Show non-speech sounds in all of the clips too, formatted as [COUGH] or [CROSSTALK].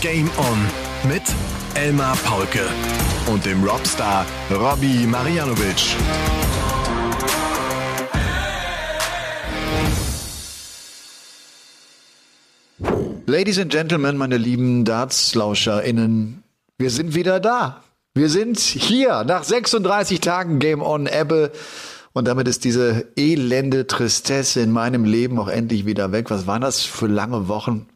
Game On mit Elmar Paulke und dem Robstar Robbie Marianovic. Ladies and Gentlemen, meine lieben Darts-LauscherInnen, wir sind wieder da. Wir sind hier nach 36 Tagen Game On Ebbe. Und damit ist diese elende Tristesse in meinem Leben auch endlich wieder weg. Was waren das für lange Wochen?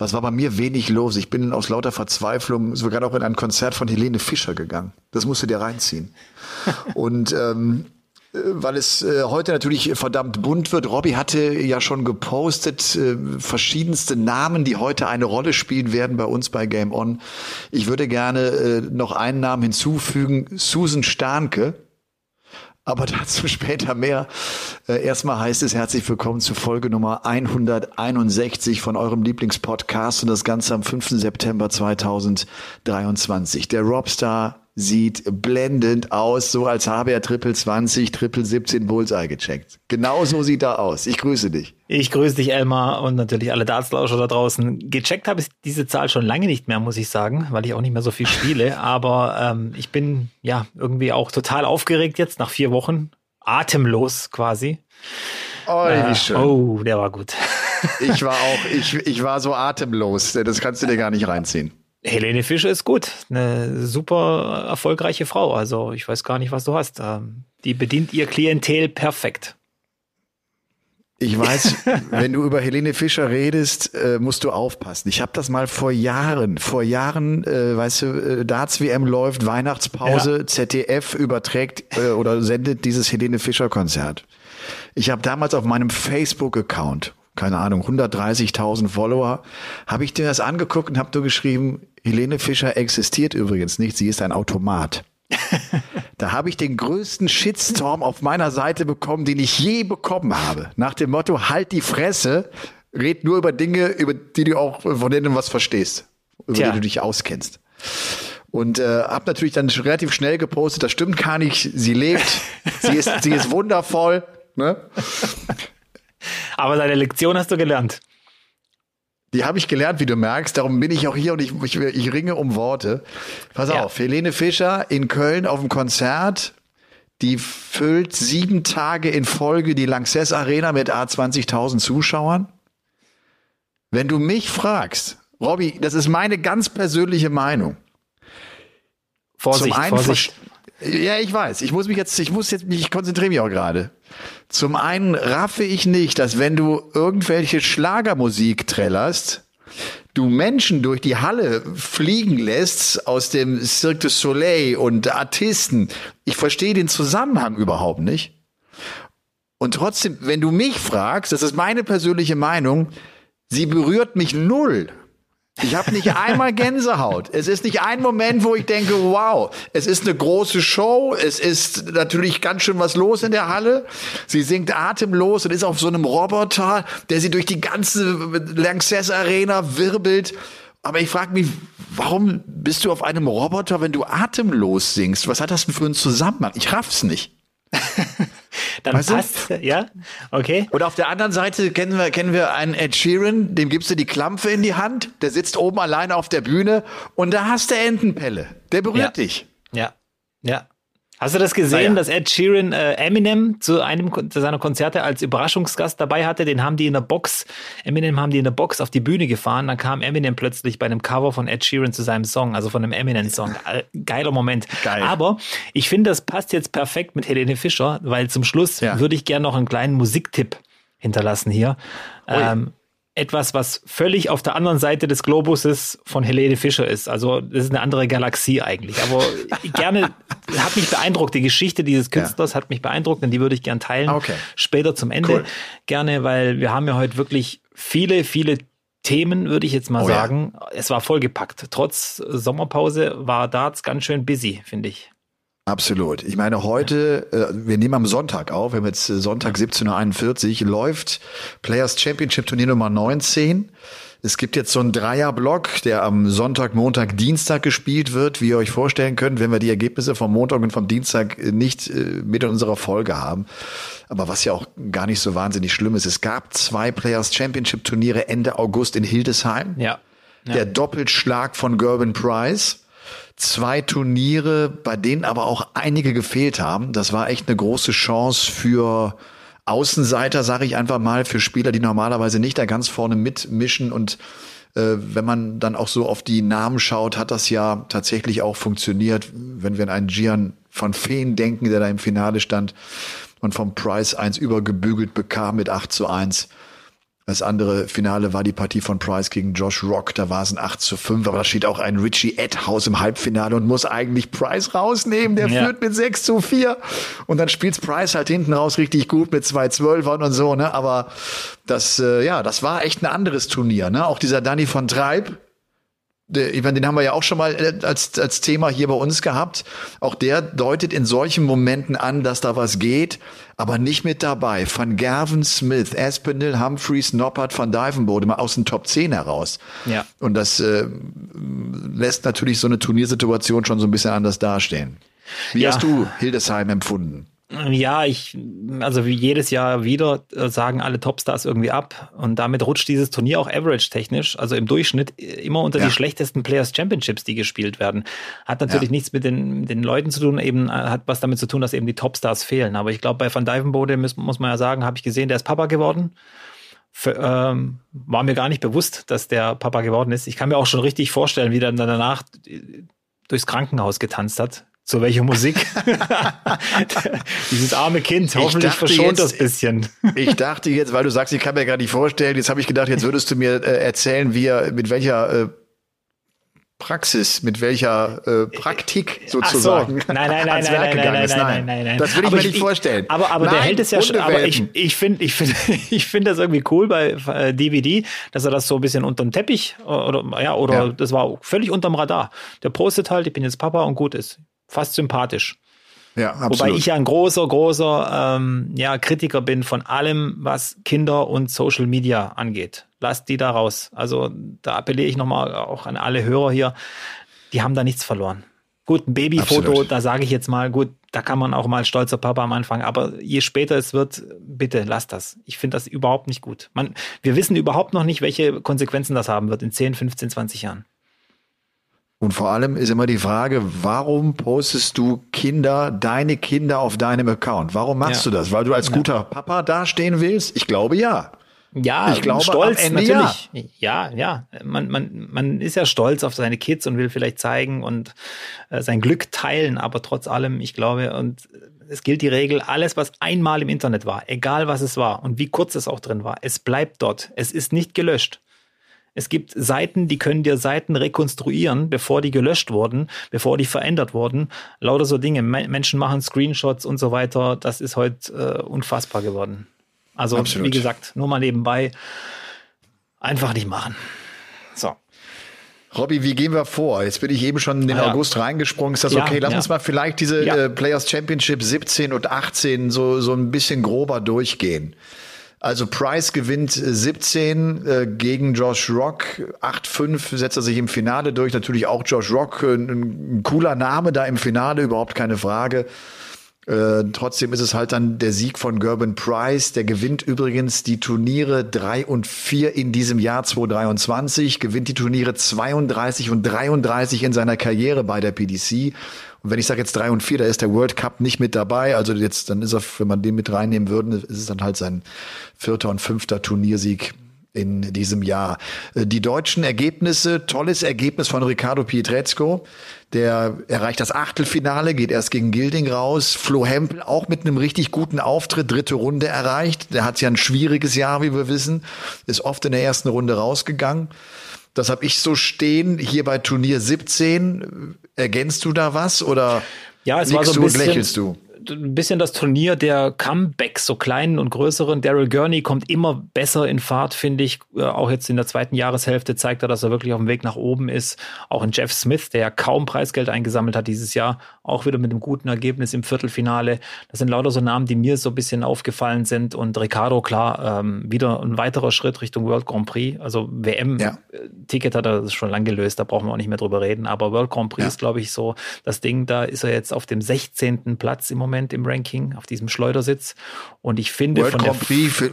Was war bei mir wenig los? Ich bin aus lauter Verzweiflung sogar noch in ein Konzert von Helene Fischer gegangen. Das musst du dir reinziehen. [LAUGHS] Und ähm, äh, weil es äh, heute natürlich verdammt bunt wird. Robbie hatte ja schon gepostet äh, verschiedenste Namen, die heute eine Rolle spielen werden bei uns bei Game On. Ich würde gerne äh, noch einen Namen hinzufügen, Susan Starnke. Aber dazu später mehr. Äh, erstmal heißt es herzlich willkommen zu Folge Nummer 161 von eurem Lieblingspodcast und das Ganze am 5. September 2023. Der Robstar sieht blendend aus, so als habe er Triple 20, Triple 17 Bullseye gecheckt. Genau so sieht er aus. Ich grüße dich. Ich grüße dich, Elmar, und natürlich alle Dartslauscher da draußen. Gecheckt habe ich diese Zahl schon lange nicht mehr, muss ich sagen, weil ich auch nicht mehr so viel spiele. [LAUGHS] Aber ähm, ich bin ja irgendwie auch total aufgeregt jetzt nach vier Wochen. Atemlos quasi. Oh, wie äh, schön. Oh, der war gut. ich war auch, ich, ich war so atemlos. Das kannst du dir gar nicht reinziehen. Helene Fischer ist gut, eine super erfolgreiche Frau. Also ich weiß gar nicht, was du hast. Ähm, die bedient ihr Klientel perfekt. Ich weiß, [LAUGHS] wenn du über Helene Fischer redest, äh, musst du aufpassen. Ich habe das mal vor Jahren, vor Jahren, äh, weißt du, äh, Darts WM läuft, Weihnachtspause, ja. ZDF überträgt äh, oder sendet dieses Helene Fischer Konzert. Ich habe damals auf meinem Facebook-Account, keine Ahnung, 130.000 Follower, habe ich dir das angeguckt und habe nur geschrieben, Helene Fischer existiert übrigens nicht, sie ist ein Automat. [LAUGHS] da habe ich den größten Shitstorm auf meiner Seite bekommen, den ich je bekommen habe. Nach dem Motto, halt die Fresse, red nur über Dinge, über die du auch, von denen du was verstehst, über Tja. die du dich auskennst. Und äh, habe natürlich dann relativ schnell gepostet, das stimmt gar nicht, sie lebt, sie ist, sie ist wundervoll. Ne? Aber deine Lektion hast du gelernt. Die habe ich gelernt, wie du merkst. Darum bin ich auch hier und ich, ich, ich ringe um Worte. Pass ja. auf, Helene Fischer in Köln auf dem Konzert. Die füllt sieben Tage in Folge die Lanxess Arena mit A20.000 Zuschauern. Wenn du mich fragst, Robby, das ist meine ganz persönliche Meinung. Vorsicht, Zum einen Vorsicht. Ja, ich weiß. Ich muss mich jetzt, ich muss jetzt ich konzentriere mich auch gerade. Zum einen raffe ich nicht, dass wenn du irgendwelche Schlagermusik trällerst, du Menschen durch die Halle fliegen lässt aus dem Cirque du Soleil und Artisten. Ich verstehe den Zusammenhang überhaupt nicht. Und trotzdem, wenn du mich fragst, das ist meine persönliche Meinung, sie berührt mich null. Ich habe nicht einmal Gänsehaut. Es ist nicht ein Moment, wo ich denke, wow, es ist eine große Show. Es ist natürlich ganz schön was los in der Halle. Sie singt atemlos und ist auf so einem Roboter, der sie durch die ganze Lanxess Arena wirbelt. Aber ich frage mich, warum bist du auf einem Roboter, wenn du atemlos singst? Was hat das denn für einen Zusammenhang? Ich raff's nicht. [LAUGHS] Dann weißt passt, du? ja, okay. Oder auf der anderen Seite kennen wir, kennen wir einen Ed Sheeran, dem gibst du die Klampfe in die Hand, der sitzt oben alleine auf der Bühne und da hast du Entenpelle. Der berührt ja. dich. Ja, ja. Hast du das gesehen, ja. dass Ed Sheeran äh, Eminem zu einem seiner Konzerte als Überraschungsgast dabei hatte? Den haben die in der Box, Eminem haben die in der Box auf die Bühne gefahren. Dann kam Eminem plötzlich bei einem Cover von Ed Sheeran zu seinem Song, also von einem Eminem-Song. [LAUGHS] Geiler Moment. Geil. Aber ich finde, das passt jetzt perfekt mit Helene Fischer, weil zum Schluss ja. würde ich gerne noch einen kleinen Musiktipp hinterlassen hier. Ähm, etwas, was völlig auf der anderen Seite des Globuses von Helene Fischer ist. Also das ist eine andere Galaxie eigentlich. Aber [LAUGHS] gerne hat mich beeindruckt. Die Geschichte dieses Künstlers ja. hat mich beeindruckt und die würde ich gern teilen. Okay. Später zum Ende cool. gerne, weil wir haben ja heute wirklich viele, viele Themen, würde ich jetzt mal oh, sagen. Ja. Es war vollgepackt. Trotz Sommerpause war Darts ganz schön busy, finde ich. Absolut. Ich meine, heute, äh, wir nehmen am Sonntag auf, wir haben jetzt äh, Sonntag 17.41 Uhr, läuft Players Championship Turnier Nummer 19. Es gibt jetzt so einen Dreierblock, der am Sonntag, Montag, Dienstag gespielt wird, wie ihr euch vorstellen könnt, wenn wir die Ergebnisse vom Montag und vom Dienstag äh, nicht äh, mit in unserer Folge haben. Aber was ja auch gar nicht so wahnsinnig schlimm ist, es gab zwei Players Championship Turniere Ende August in Hildesheim. Ja. ja. der Doppelschlag von Gerben Price. Zwei Turniere, bei denen aber auch einige gefehlt haben. Das war echt eine große Chance für Außenseiter, sage ich einfach mal, für Spieler, die normalerweise nicht da ganz vorne mitmischen und äh, wenn man dann auch so auf die Namen schaut, hat das ja tatsächlich auch funktioniert. Wenn wir an einen Gian von Feen denken, der da im Finale stand und vom Price eins übergebügelt bekam mit 8 zu 1. Das andere Finale war die Partie von Price gegen Josh Rock. Da war es ein 8 zu 5, aber da steht auch ein Richie Edhouse im Halbfinale und muss eigentlich Price rausnehmen. Der ja. führt mit 6 zu 4. Und dann spielt Price halt hinten raus richtig gut mit zwei Zwölfern und so, ne? Aber das, äh, ja, das war echt ein anderes Turnier, ne? Auch dieser Danny von Treib, den haben wir ja auch schon mal äh, als, als Thema hier bei uns gehabt. Auch der deutet in solchen Momenten an, dass da was geht, aber nicht mit dabei. Van Gerven, Smith, Aspinall, Humphreys, Noppert, Van Dyvenbode mal aus den Top 10 heraus. Ja. Und das äh, lässt natürlich so eine Turniersituation schon so ein bisschen anders dastehen. Wie ja. hast du Hildesheim empfunden? Ja, ich, also wie jedes Jahr wieder äh, sagen alle Topstars irgendwie ab und damit rutscht dieses Turnier auch average-technisch, also im Durchschnitt immer unter ja. die schlechtesten Players Championships, die gespielt werden. Hat natürlich ja. nichts mit den, den Leuten zu tun, eben äh, hat was damit zu tun, dass eben die Topstars fehlen. Aber ich glaube, bei Van Dijvenbode muss, muss man ja sagen, habe ich gesehen, der ist Papa geworden. Für, ähm, war mir gar nicht bewusst, dass der Papa geworden ist. Ich kann mir auch schon richtig vorstellen, wie er dann danach durchs Krankenhaus getanzt hat zu welcher Musik? [LAUGHS] Dieses arme Kind, hoffentlich verschont jetzt, das bisschen. ich dachte jetzt, weil du sagst, ich kann mir gar nicht vorstellen, jetzt habe ich gedacht, jetzt würdest du mir äh, erzählen, wie er, mit welcher äh, Praxis, mit welcher äh, Praktik sozusagen. So. Nein, nein, nein, nein, nein, nein, nein, nein, nein, nein, Das will ich mir nicht vorstellen. Aber, aber nein, der hält es ja schon. Aber ich, ich finde, ich finde, [LAUGHS] ich finde das irgendwie cool bei äh, DVD, dass er das so ein bisschen unterm Teppich oder ja oder ja. das war völlig unterm Radar. Der postet halt, ich bin jetzt Papa und gut ist fast sympathisch. Ja, absolut. Wobei ich ja ein großer, großer ähm, ja, Kritiker bin von allem, was Kinder und Social Media angeht. Lasst die da raus. Also da appelliere ich nochmal auch an alle Hörer hier. Die haben da nichts verloren. Gut, ein Babyfoto, absolut. da sage ich jetzt mal, gut, da kann man auch mal stolzer Papa am Anfang, aber je später es wird, bitte lasst das. Ich finde das überhaupt nicht gut. Man, wir wissen überhaupt noch nicht, welche Konsequenzen das haben wird in 10, 15, 20 Jahren. Und vor allem ist immer die Frage, warum postest du Kinder, deine Kinder auf deinem Account? Warum machst ja. du das? Weil du als ja. guter Papa dastehen willst? Ich glaube ja. Ja, ich glaube, stolz Ende, natürlich. Ja. ja, ja. Man, man, man ist ja stolz auf seine Kids und will vielleicht zeigen und äh, sein Glück teilen, aber trotz allem, ich glaube, und es gilt die Regel, alles, was einmal im Internet war, egal was es war und wie kurz es auch drin war, es bleibt dort. Es ist nicht gelöscht. Es gibt Seiten, die können dir Seiten rekonstruieren, bevor die gelöscht wurden, bevor die verändert wurden. Lauter so Dinge. Menschen machen Screenshots und so weiter. Das ist heute äh, unfassbar geworden. Also, Absolut. wie gesagt, nur mal nebenbei. Einfach nicht machen. So. Robby, wie gehen wir vor? Jetzt bin ich eben schon in den ah, ja. August reingesprungen. Ist das ja, okay? Lass ja. uns mal vielleicht diese äh, Players Championship 17 und 18 so, so ein bisschen grober durchgehen. Also Price gewinnt 17 äh, gegen Josh Rock. 8-5 setzt er sich im Finale durch. Natürlich auch Josh Rock, äh, ein, ein cooler Name da im Finale, überhaupt keine Frage. Äh, trotzdem ist es halt dann der Sieg von Gerben Price. Der gewinnt übrigens die Turniere 3 und 4 in diesem Jahr 2023, gewinnt die Turniere 32 und 33 in seiner Karriere bei der PDC und wenn ich sage jetzt drei und vier, da ist der World Cup nicht mit dabei. Also jetzt, dann ist er, wenn man den mit reinnehmen würde, ist es dann halt sein vierter und fünfter Turniersieg in diesem Jahr. Äh, die deutschen Ergebnisse, tolles Ergebnis von Ricardo Pietrezco. Der erreicht das Achtelfinale, geht erst gegen Gilding raus. Flo Hempel auch mit einem richtig guten Auftritt, dritte Runde erreicht. Der hat ja ein schwieriges Jahr, wie wir wissen, ist oft in der ersten Runde rausgegangen. Das habe ich so stehen hier bei Turnier 17. Ergänzt du da was oder ja, es war so ein bisschen, lächelst du? Ein bisschen das Turnier der Comebacks, so kleinen und größeren. Daryl Gurney kommt immer besser in Fahrt, finde ich. Äh, auch jetzt in der zweiten Jahreshälfte zeigt er, dass er wirklich auf dem Weg nach oben ist. Auch in Jeff Smith, der ja kaum Preisgeld eingesammelt hat dieses Jahr, auch wieder mit einem guten Ergebnis im Viertelfinale. Das sind lauter so Namen, die mir so ein bisschen aufgefallen sind. Und Ricardo, klar, ähm, wieder ein weiterer Schritt Richtung World Grand Prix. Also WM-Ticket ja. hat er schon lange gelöst, da brauchen wir auch nicht mehr drüber reden. Aber World Grand Prix ja. ist, glaube ich, so das Ding. Da ist er jetzt auf dem 16. Platz im Moment im Ranking, auf diesem Schleudersitz. Und ich finde World von Grand Prix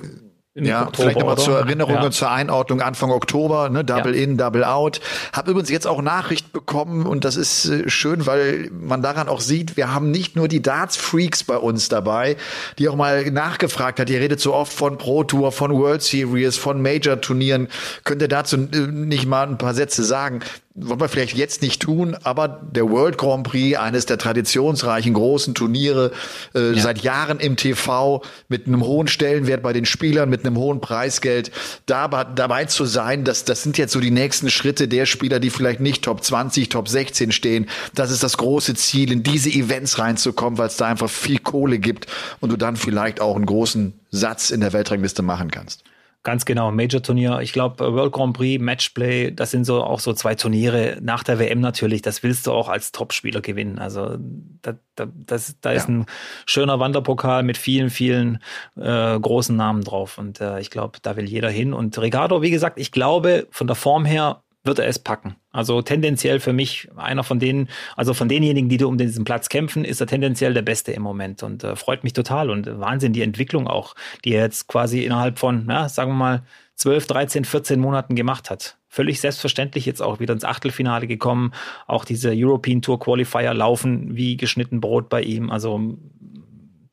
ja, Oktober, vielleicht nochmal zur Erinnerung ja. und zur Einordnung Anfang Oktober, ne, Double ja. in, Double out. Hab übrigens jetzt auch Nachricht bekommen und das ist äh, schön, weil man daran auch sieht, wir haben nicht nur die Darts-Freaks bei uns dabei, die auch mal nachgefragt hat, ihr redet so oft von Pro Tour, von World Series, von Major-Turnieren. Könnt ihr dazu äh, nicht mal ein paar Sätze sagen? wollen wir vielleicht jetzt nicht tun, aber der World Grand Prix, eines der traditionsreichen großen Turniere, äh, ja. seit Jahren im TV mit einem hohen Stellenwert bei den Spielern, mit einem hohen Preisgeld, da, dabei zu sein, das, das sind jetzt so die nächsten Schritte der Spieler, die vielleicht nicht Top 20, Top 16 stehen. Das ist das große Ziel, in diese Events reinzukommen, weil es da einfach viel Kohle gibt und du dann vielleicht auch einen großen Satz in der Weltrangliste machen kannst. Ganz genau, Major-Turnier. Ich glaube, äh, World Grand Prix, Matchplay, das sind so auch so zwei Turniere nach der WM natürlich. Das willst du auch als Topspieler gewinnen. Also da, da, das, da ist ein schöner Wanderpokal mit vielen, vielen äh, großen Namen drauf. Und äh, ich glaube, da will jeder hin. Und Ricardo, wie gesagt, ich glaube, von der Form her wird er es packen. Also tendenziell für mich einer von denen, also von denjenigen, die um diesen Platz kämpfen, ist er tendenziell der Beste im Moment und äh, freut mich total und Wahnsinn die Entwicklung auch, die er jetzt quasi innerhalb von, ja, sagen wir mal, 12, 13, 14 Monaten gemacht hat. Völlig selbstverständlich jetzt auch wieder ins Achtelfinale gekommen. Auch diese European Tour Qualifier laufen wie geschnitten Brot bei ihm. Also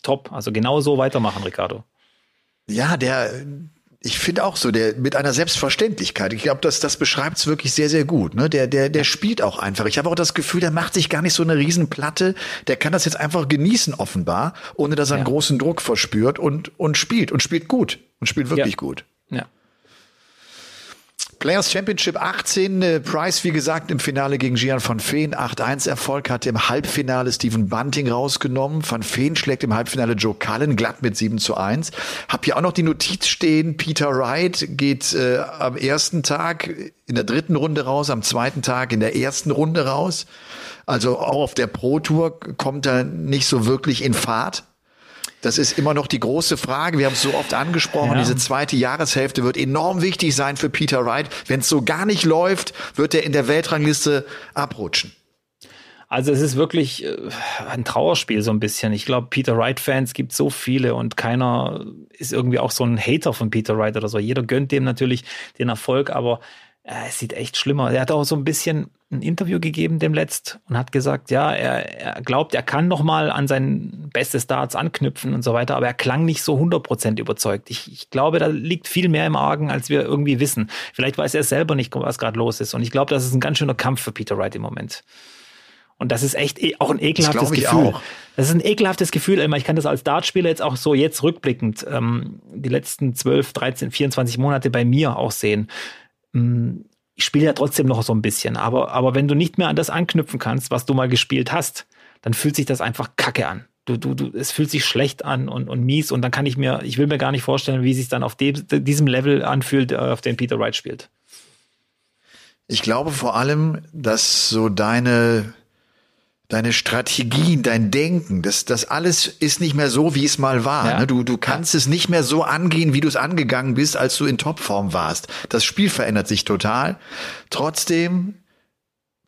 top. Also genau so weitermachen, Ricardo. Ja, der, ich finde auch so, der mit einer Selbstverständlichkeit. Ich glaube, das, das beschreibt es wirklich sehr, sehr gut. Ne? Der, der, der spielt auch einfach. Ich habe auch das Gefühl, der macht sich gar nicht so eine Riesenplatte. Der kann das jetzt einfach genießen, offenbar, ohne dass er einen großen Druck verspürt und, und spielt und spielt gut und spielt wirklich ja. gut. Ja. Players Championship 18, äh, Price, wie gesagt, im Finale gegen Gian van Veen 8-1 Erfolg, hatte im Halbfinale Stephen Bunting rausgenommen. Van Veen schlägt im Halbfinale Joe Cullen glatt mit 7 zu 1. Hab hier auch noch die Notiz stehen, Peter Wright geht äh, am ersten Tag in der dritten Runde raus, am zweiten Tag in der ersten Runde raus. Also auch auf der Pro Tour kommt er nicht so wirklich in Fahrt. Das ist immer noch die große Frage. Wir haben es so oft angesprochen. Ja. Diese zweite Jahreshälfte wird enorm wichtig sein für Peter Wright. Wenn es so gar nicht läuft, wird er in der Weltrangliste abrutschen. Also es ist wirklich äh, ein Trauerspiel so ein bisschen. Ich glaube, Peter Wright-Fans gibt so viele und keiner ist irgendwie auch so ein Hater von Peter Wright oder so. Jeder gönnt dem natürlich den Erfolg, aber äh, es sieht echt schlimmer. Er hat auch so ein bisschen ein Interview gegeben dem letzt und hat gesagt, ja, er, er glaubt, er kann noch mal an sein bestes Darts anknüpfen und so weiter, aber er klang nicht so 100% überzeugt. Ich, ich glaube, da liegt viel mehr im Argen, als wir irgendwie wissen. Vielleicht weiß er selber nicht, was gerade los ist und ich glaube, das ist ein ganz schöner Kampf für Peter Wright im Moment. Und das ist echt e, auch ein ekelhaftes das Gefühl. Auch. Das ist ein ekelhaftes Gefühl. Ich kann das als Dartspieler jetzt auch so jetzt rückblickend ähm, die letzten 12, 13, 24 Monate bei mir auch sehen ich spiele ja trotzdem noch so ein bisschen, aber, aber wenn du nicht mehr an das anknüpfen kannst, was du mal gespielt hast, dann fühlt sich das einfach kacke an. Du, du, du, es fühlt sich schlecht an und, und mies und dann kann ich mir, ich will mir gar nicht vorstellen, wie sich dann auf dem, diesem Level anfühlt, äh, auf dem Peter Wright spielt. Ich glaube vor allem, dass so deine deine Strategien, dein Denken, das, das alles ist nicht mehr so, wie es mal war. Ja. Ne? Du, du kannst ja. es nicht mehr so angehen, wie du es angegangen bist, als du in Topform warst. Das Spiel verändert sich total. Trotzdem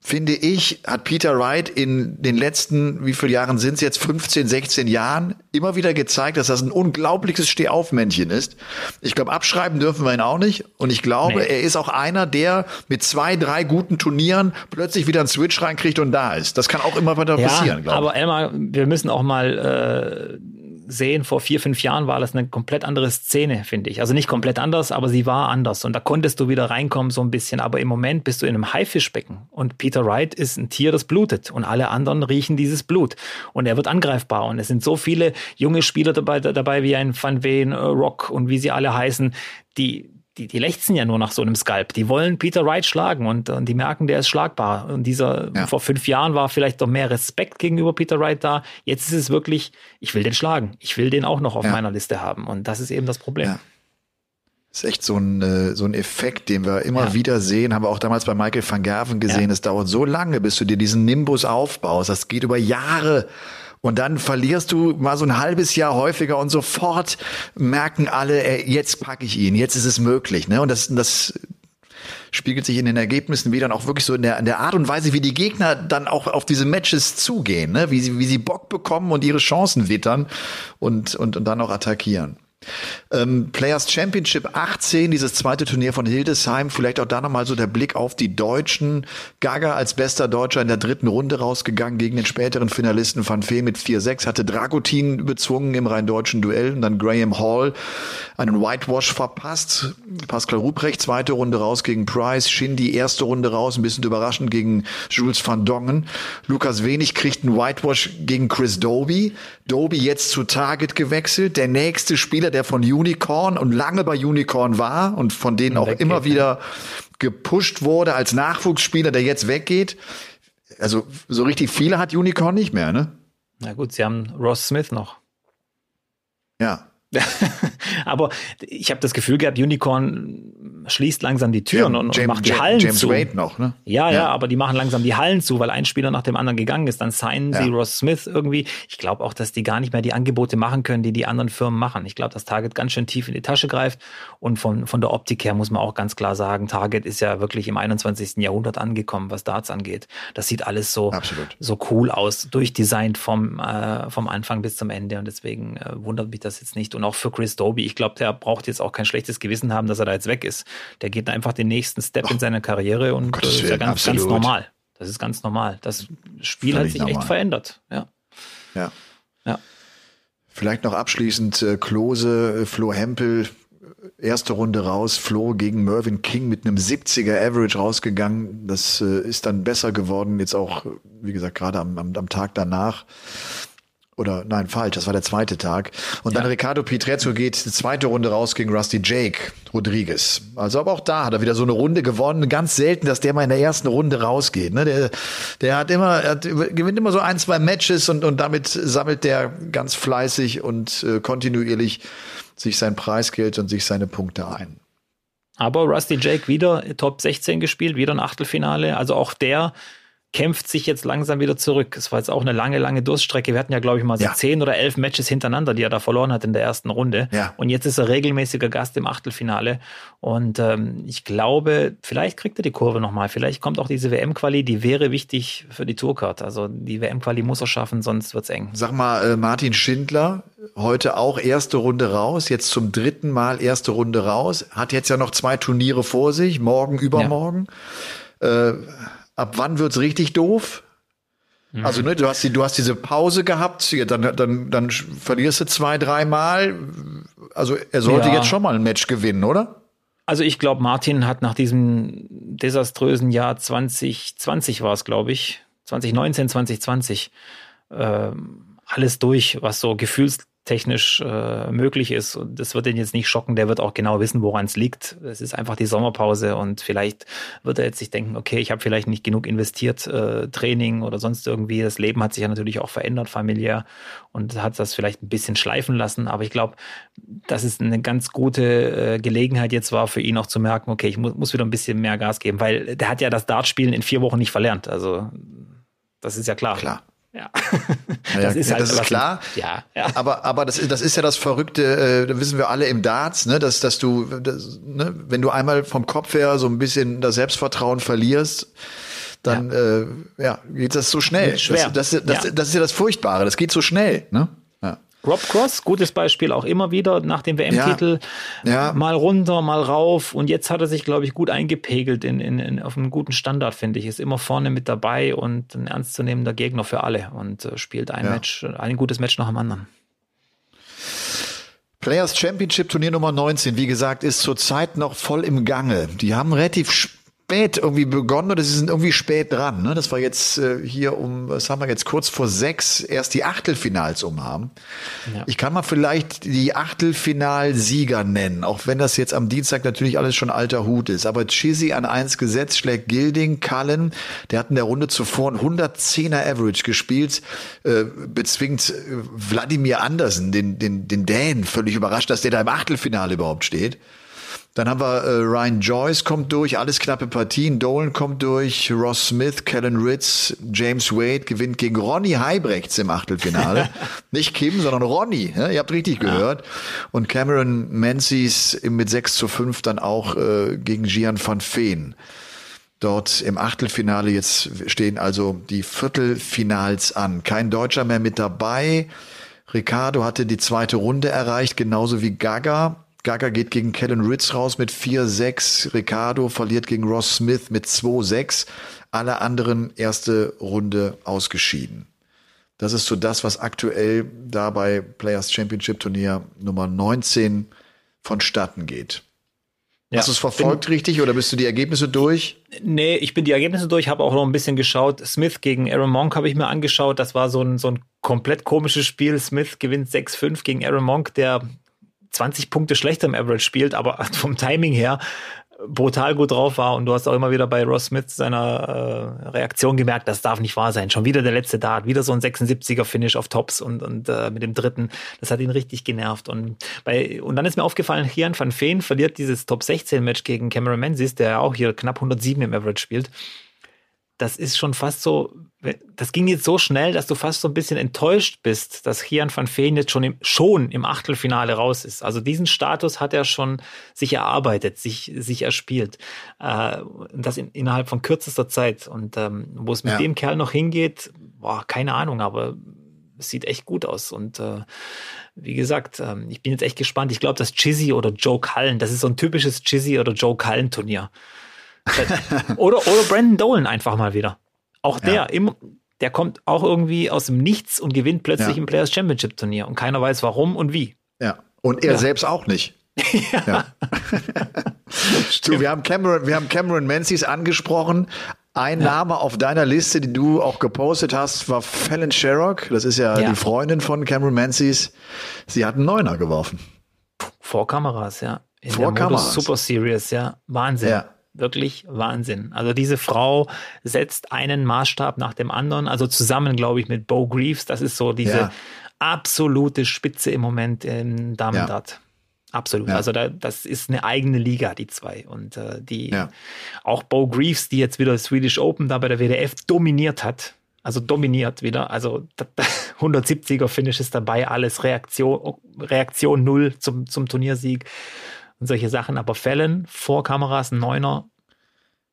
finde ich, hat Peter Wright in den letzten, wie viele Jahren sind es jetzt, 15, 16 Jahren, immer wieder gezeigt, dass das ein unglaubliches Stehaufmännchen ist. Ich glaube, abschreiben dürfen wir ihn auch nicht. Und ich glaube, nee. er ist auch einer, der mit zwei, drei guten Turnieren plötzlich wieder einen Switch reinkriegt und da ist. Das kann auch immer weiter ja, passieren, glaube ich. Aber Elmar, wir müssen auch mal äh, sehen, vor vier, fünf Jahren war das eine komplett andere Szene, finde ich. Also nicht komplett anders, aber sie war anders. Und da konntest du wieder reinkommen so ein bisschen. Aber im Moment bist du in einem Haifischbecken. Und Peter Wright ist ein Tier, das blutet. Und alle anderen riechen dieses Blut. Und er wird angreifbar. Und es sind so viele junge Spieler dabei, dabei wie ein Van Veen, äh, Rock und wie sie alle heißen, die, die, die lechzen ja nur nach so einem Skalp. Die wollen Peter Wright schlagen und, und die merken, der ist schlagbar. Und dieser, ja. vor fünf Jahren war vielleicht doch mehr Respekt gegenüber Peter Wright da. Jetzt ist es wirklich, ich will den schlagen. Ich will den auch noch auf ja. meiner Liste haben. Und das ist eben das Problem. Ja. Das ist echt so ein, äh, so ein Effekt, den wir immer ja. wieder sehen, haben wir auch damals bei Michael van Gerven gesehen. Es dauert so lange, bis du dir diesen Nimbus aufbaust. Das geht über Jahre. Und dann verlierst du mal so ein halbes Jahr häufiger und sofort merken alle, ey, jetzt packe ich ihn, jetzt ist es möglich. Ne? Und das, das spiegelt sich in den Ergebnissen wieder und auch wirklich so in der, in der Art und Weise, wie die Gegner dann auch auf diese Matches zugehen, ne? wie, sie, wie sie Bock bekommen und ihre Chancen wittern und, und, und dann auch attackieren. Ähm, Players Championship 18, dieses zweite Turnier von Hildesheim. Vielleicht auch da nochmal so der Blick auf die Deutschen. Gaga als bester Deutscher in der dritten Runde rausgegangen gegen den späteren Finalisten Van Fee mit 4-6, hatte Dragutin bezwungen im rein deutschen Duell und dann Graham Hall einen Whitewash verpasst. Pascal Ruprecht zweite Runde raus gegen Price, Shindy erste Runde raus, ein bisschen überraschend gegen Jules van Dongen. Lukas Wenig kriegt einen Whitewash gegen Chris Doby. Doby jetzt zu Target gewechselt. Der nächste Spieler, der von Unicorn und lange bei Unicorn war und von denen auch weggeht, immer wieder gepusht wurde als Nachwuchsspieler, der jetzt weggeht. Also so richtig viele hat Unicorn nicht mehr, ne? Na gut, sie haben Ross Smith noch. Ja, [LAUGHS] Aber ich habe das Gefühl gehabt, Unicorn schließt langsam die Türen ja, und, James, macht die Hallen James zu. Wade noch, ne? Ja, ja, ja, aber die machen langsam die Hallen zu, weil ein Spieler nach dem anderen gegangen ist. Dann signen ja. sie Ross Smith irgendwie. Ich glaube auch, dass die gar nicht mehr die Angebote machen können, die die anderen Firmen machen. Ich glaube, dass Target ganz schön tief in die Tasche greift. Und von, von der Optik her muss man auch ganz klar sagen, Target ist ja wirklich im 21. Jahrhundert angekommen, was Darts angeht. Das sieht alles so, so cool aus, durchdesignt vom, äh, vom Anfang bis zum Ende. Und deswegen äh, wundert mich das jetzt nicht. Und auch für Chris Doby, ich glaube, der braucht jetzt auch kein schlechtes Gewissen haben, dass er da jetzt weg ist. Der geht einfach den nächsten Step oh, in seiner Karriere und das ist ja ganz, ganz normal. Das ist ganz normal. Das Spiel Völlig hat sich normal. echt verändert. Ja. Ja. ja. Vielleicht noch abschließend äh, Klose, äh, Flo Hempel, erste Runde raus, Flo gegen Mervyn King mit einem 70er Average rausgegangen. Das äh, ist dann besser geworden, jetzt auch, wie gesagt, gerade am, am, am Tag danach oder nein, falsch, das war der zweite Tag. Und ja. dann Ricardo Pietrezzo geht die zweite Runde raus gegen Rusty Jake Rodriguez. Also aber auch da hat er wieder so eine Runde gewonnen. Ganz selten, dass der mal in der ersten Runde rausgeht. Ne? Der, der hat immer, er hat, gewinnt immer so ein, zwei Matches und, und damit sammelt der ganz fleißig und äh, kontinuierlich sich sein Preisgeld und sich seine Punkte ein. Aber Rusty Jake wieder Top 16 gespielt, wieder ein Achtelfinale. Also auch der kämpft sich jetzt langsam wieder zurück. Es war jetzt auch eine lange, lange Durststrecke. Wir hatten ja, glaube ich, mal so ja. zehn oder elf Matches hintereinander, die er da verloren hat in der ersten Runde. Ja. Und jetzt ist er regelmäßiger Gast im Achtelfinale. Und ähm, ich glaube, vielleicht kriegt er die Kurve nochmal. Vielleicht kommt auch diese WM-Quali, die wäre wichtig für die Tourcard. Also die WM-Quali muss er schaffen, sonst wird's eng. Sag mal, äh, Martin Schindler, heute auch erste Runde raus, jetzt zum dritten Mal erste Runde raus, hat jetzt ja noch zwei Turniere vor sich, morgen, übermorgen. Ja. Äh, ab wann wird's richtig doof? Mhm. Also, ne, du hast die, du hast diese Pause gehabt, dann, dann, dann verlierst du zwei, dreimal. Also, er sollte ja. jetzt schon mal ein Match gewinnen, oder? Also ich glaube, Martin hat nach diesem desaströsen Jahr 2020 war es, glaube ich, 2019, 2020, äh, alles durch, was so gefühls technisch äh, möglich ist. Und das wird ihn jetzt nicht schocken. Der wird auch genau wissen, woran es liegt. Es ist einfach die Sommerpause und vielleicht wird er jetzt sich denken, okay, ich habe vielleicht nicht genug investiert, äh, Training oder sonst irgendwie. Das Leben hat sich ja natürlich auch verändert, familiär und hat das vielleicht ein bisschen schleifen lassen. Aber ich glaube, dass es eine ganz gute äh, Gelegenheit jetzt war für ihn auch zu merken, okay, ich muss, muss wieder ein bisschen mehr Gas geben, weil der hat ja das Dartspielen in vier Wochen nicht verlernt. Also das ist ja klar. Klar. Ja. Das ja, ist, halt das ist klar. Ja, ja. Aber, aber das, ist, das ist ja das Verrückte, äh, da wissen wir alle im Darts, ne, dass, dass du, das, ne, wenn du einmal vom Kopf her so ein bisschen das Selbstvertrauen verlierst, dann ja, äh, ja geht das so schnell. Schwer. Das, das, das, ja. das ist ja das Furchtbare, das geht so schnell. Ne? Rob Cross, gutes Beispiel, auch immer wieder nach dem WM-Titel ja. ja. mal runter, mal rauf. Und jetzt hat er sich, glaube ich, gut eingepegelt in, in, in, auf einen guten Standard, finde ich. Ist immer vorne mit dabei und ein ernstzunehmender Gegner für alle und äh, spielt ein ja. Match, ein gutes Match nach dem anderen. Players Championship Turnier Nummer 19, wie gesagt, ist zurzeit noch voll im Gange. Die haben relativ spät irgendwie begonnen oder sie sind irgendwie spät dran. Ne? Das war jetzt äh, hier um, was haben wir jetzt, kurz vor sechs erst die Achtelfinals um haben. Ja. Ich kann mal vielleicht die Achtelfinalsieger nennen, auch wenn das jetzt am Dienstag natürlich alles schon alter Hut ist. Aber Chizzy an eins gesetzt, schlägt Gilding, Cullen, der hat in der Runde zuvor ein 110er Average gespielt, äh, bezwingt äh, Wladimir Andersen, den, den, den Dänen, völlig überrascht, dass der da im Achtelfinale überhaupt steht. Dann haben wir äh, Ryan Joyce kommt durch, alles knappe Partien. Dolan kommt durch, Ross Smith, Kellen Ritz, James Wade gewinnt gegen Ronny Heibrechts im Achtelfinale. [LAUGHS] Nicht Kim, sondern Ronny. Ja, ihr habt richtig ja. gehört. Und Cameron Menzies mit 6 zu 5 dann auch äh, gegen Gian van Veen. Dort im Achtelfinale jetzt stehen also die Viertelfinals an. Kein Deutscher mehr mit dabei. Ricardo hatte die zweite Runde erreicht, genauso wie Gaga. Gaga geht gegen Kellen Ritz raus mit 4-6. Ricardo verliert gegen Ross Smith mit 2-6. Alle anderen erste Runde ausgeschieden. Das ist so das, was aktuell da bei Players Championship Turnier Nummer 19 vonstatten geht. Ja, Hast du es verfolgt bin, richtig oder bist du die Ergebnisse durch? Nee, ich bin die Ergebnisse durch, habe auch noch ein bisschen geschaut. Smith gegen Aaron Monk habe ich mir angeschaut. Das war so ein, so ein komplett komisches Spiel. Smith gewinnt 6-5 gegen Aaron Monk, der 20 Punkte schlechter im Average spielt, aber [LAUGHS] vom Timing her brutal gut drauf war. Und du hast auch immer wieder bei Ross Smith seiner äh, Reaktion gemerkt, das darf nicht wahr sein. Schon wieder der letzte Dart, wieder so ein 76er-Finish auf Tops und, und äh, mit dem dritten. Das hat ihn richtig genervt. Und, bei, und dann ist mir aufgefallen, Kian van Veen verliert dieses Top-16-Match gegen Cameron Menzies, der auch hier knapp 107 im Average spielt das ist schon fast so, das ging jetzt so schnell, dass du fast so ein bisschen enttäuscht bist, dass Kian van Veen jetzt schon im, schon im Achtelfinale raus ist. Also diesen Status hat er schon sich erarbeitet, sich, sich erspielt. Äh, das in, innerhalb von kürzester Zeit. Und ähm, wo es mit ja. dem Kerl noch hingeht, boah, keine Ahnung, aber es sieht echt gut aus. Und äh, wie gesagt, äh, ich bin jetzt echt gespannt. Ich glaube, dass Chizzy oder Joe Cullen, das ist so ein typisches Chizzy oder Joe Cullen Turnier. [LAUGHS] oder, oder Brandon Dolan einfach mal wieder. Auch der, ja. im, der kommt auch irgendwie aus dem Nichts und gewinnt plötzlich ja. im Players Championship Turnier und keiner weiß warum und wie. Ja. Und er ja. selbst auch nicht. [LAUGHS] ja. [LAUGHS] du, wir haben Cameron, wir haben Cameron Menzies angesprochen. Ein ja. Name auf deiner Liste, die du auch gepostet hast, war Fallon Sherrock. Das ist ja, ja, die Freundin von Cameron Menzies. Sie hat einen Neuner geworfen. Vor Kameras, ja. In Vor Kameras. Super Serious, ja. Wahnsinn. Ja wirklich Wahnsinn. Also diese Frau setzt einen Maßstab nach dem anderen, also zusammen, glaube ich, mit Bo Greaves. Das ist so diese ja. absolute Spitze im Moment im Damendart. Ja. Absolut. Ja. Also da, das ist eine eigene Liga, die zwei. Und äh, die auch Bo Greaves, die jetzt wieder Swedish Open da bei der WDF dominiert hat. Also dominiert wieder. Also 170er [LAUGHS] Finish ist dabei, alles Reaktion, Reaktion null zum, zum Turniersieg und solche Sachen. Aber Fällen vor Kameras, ein Neuner,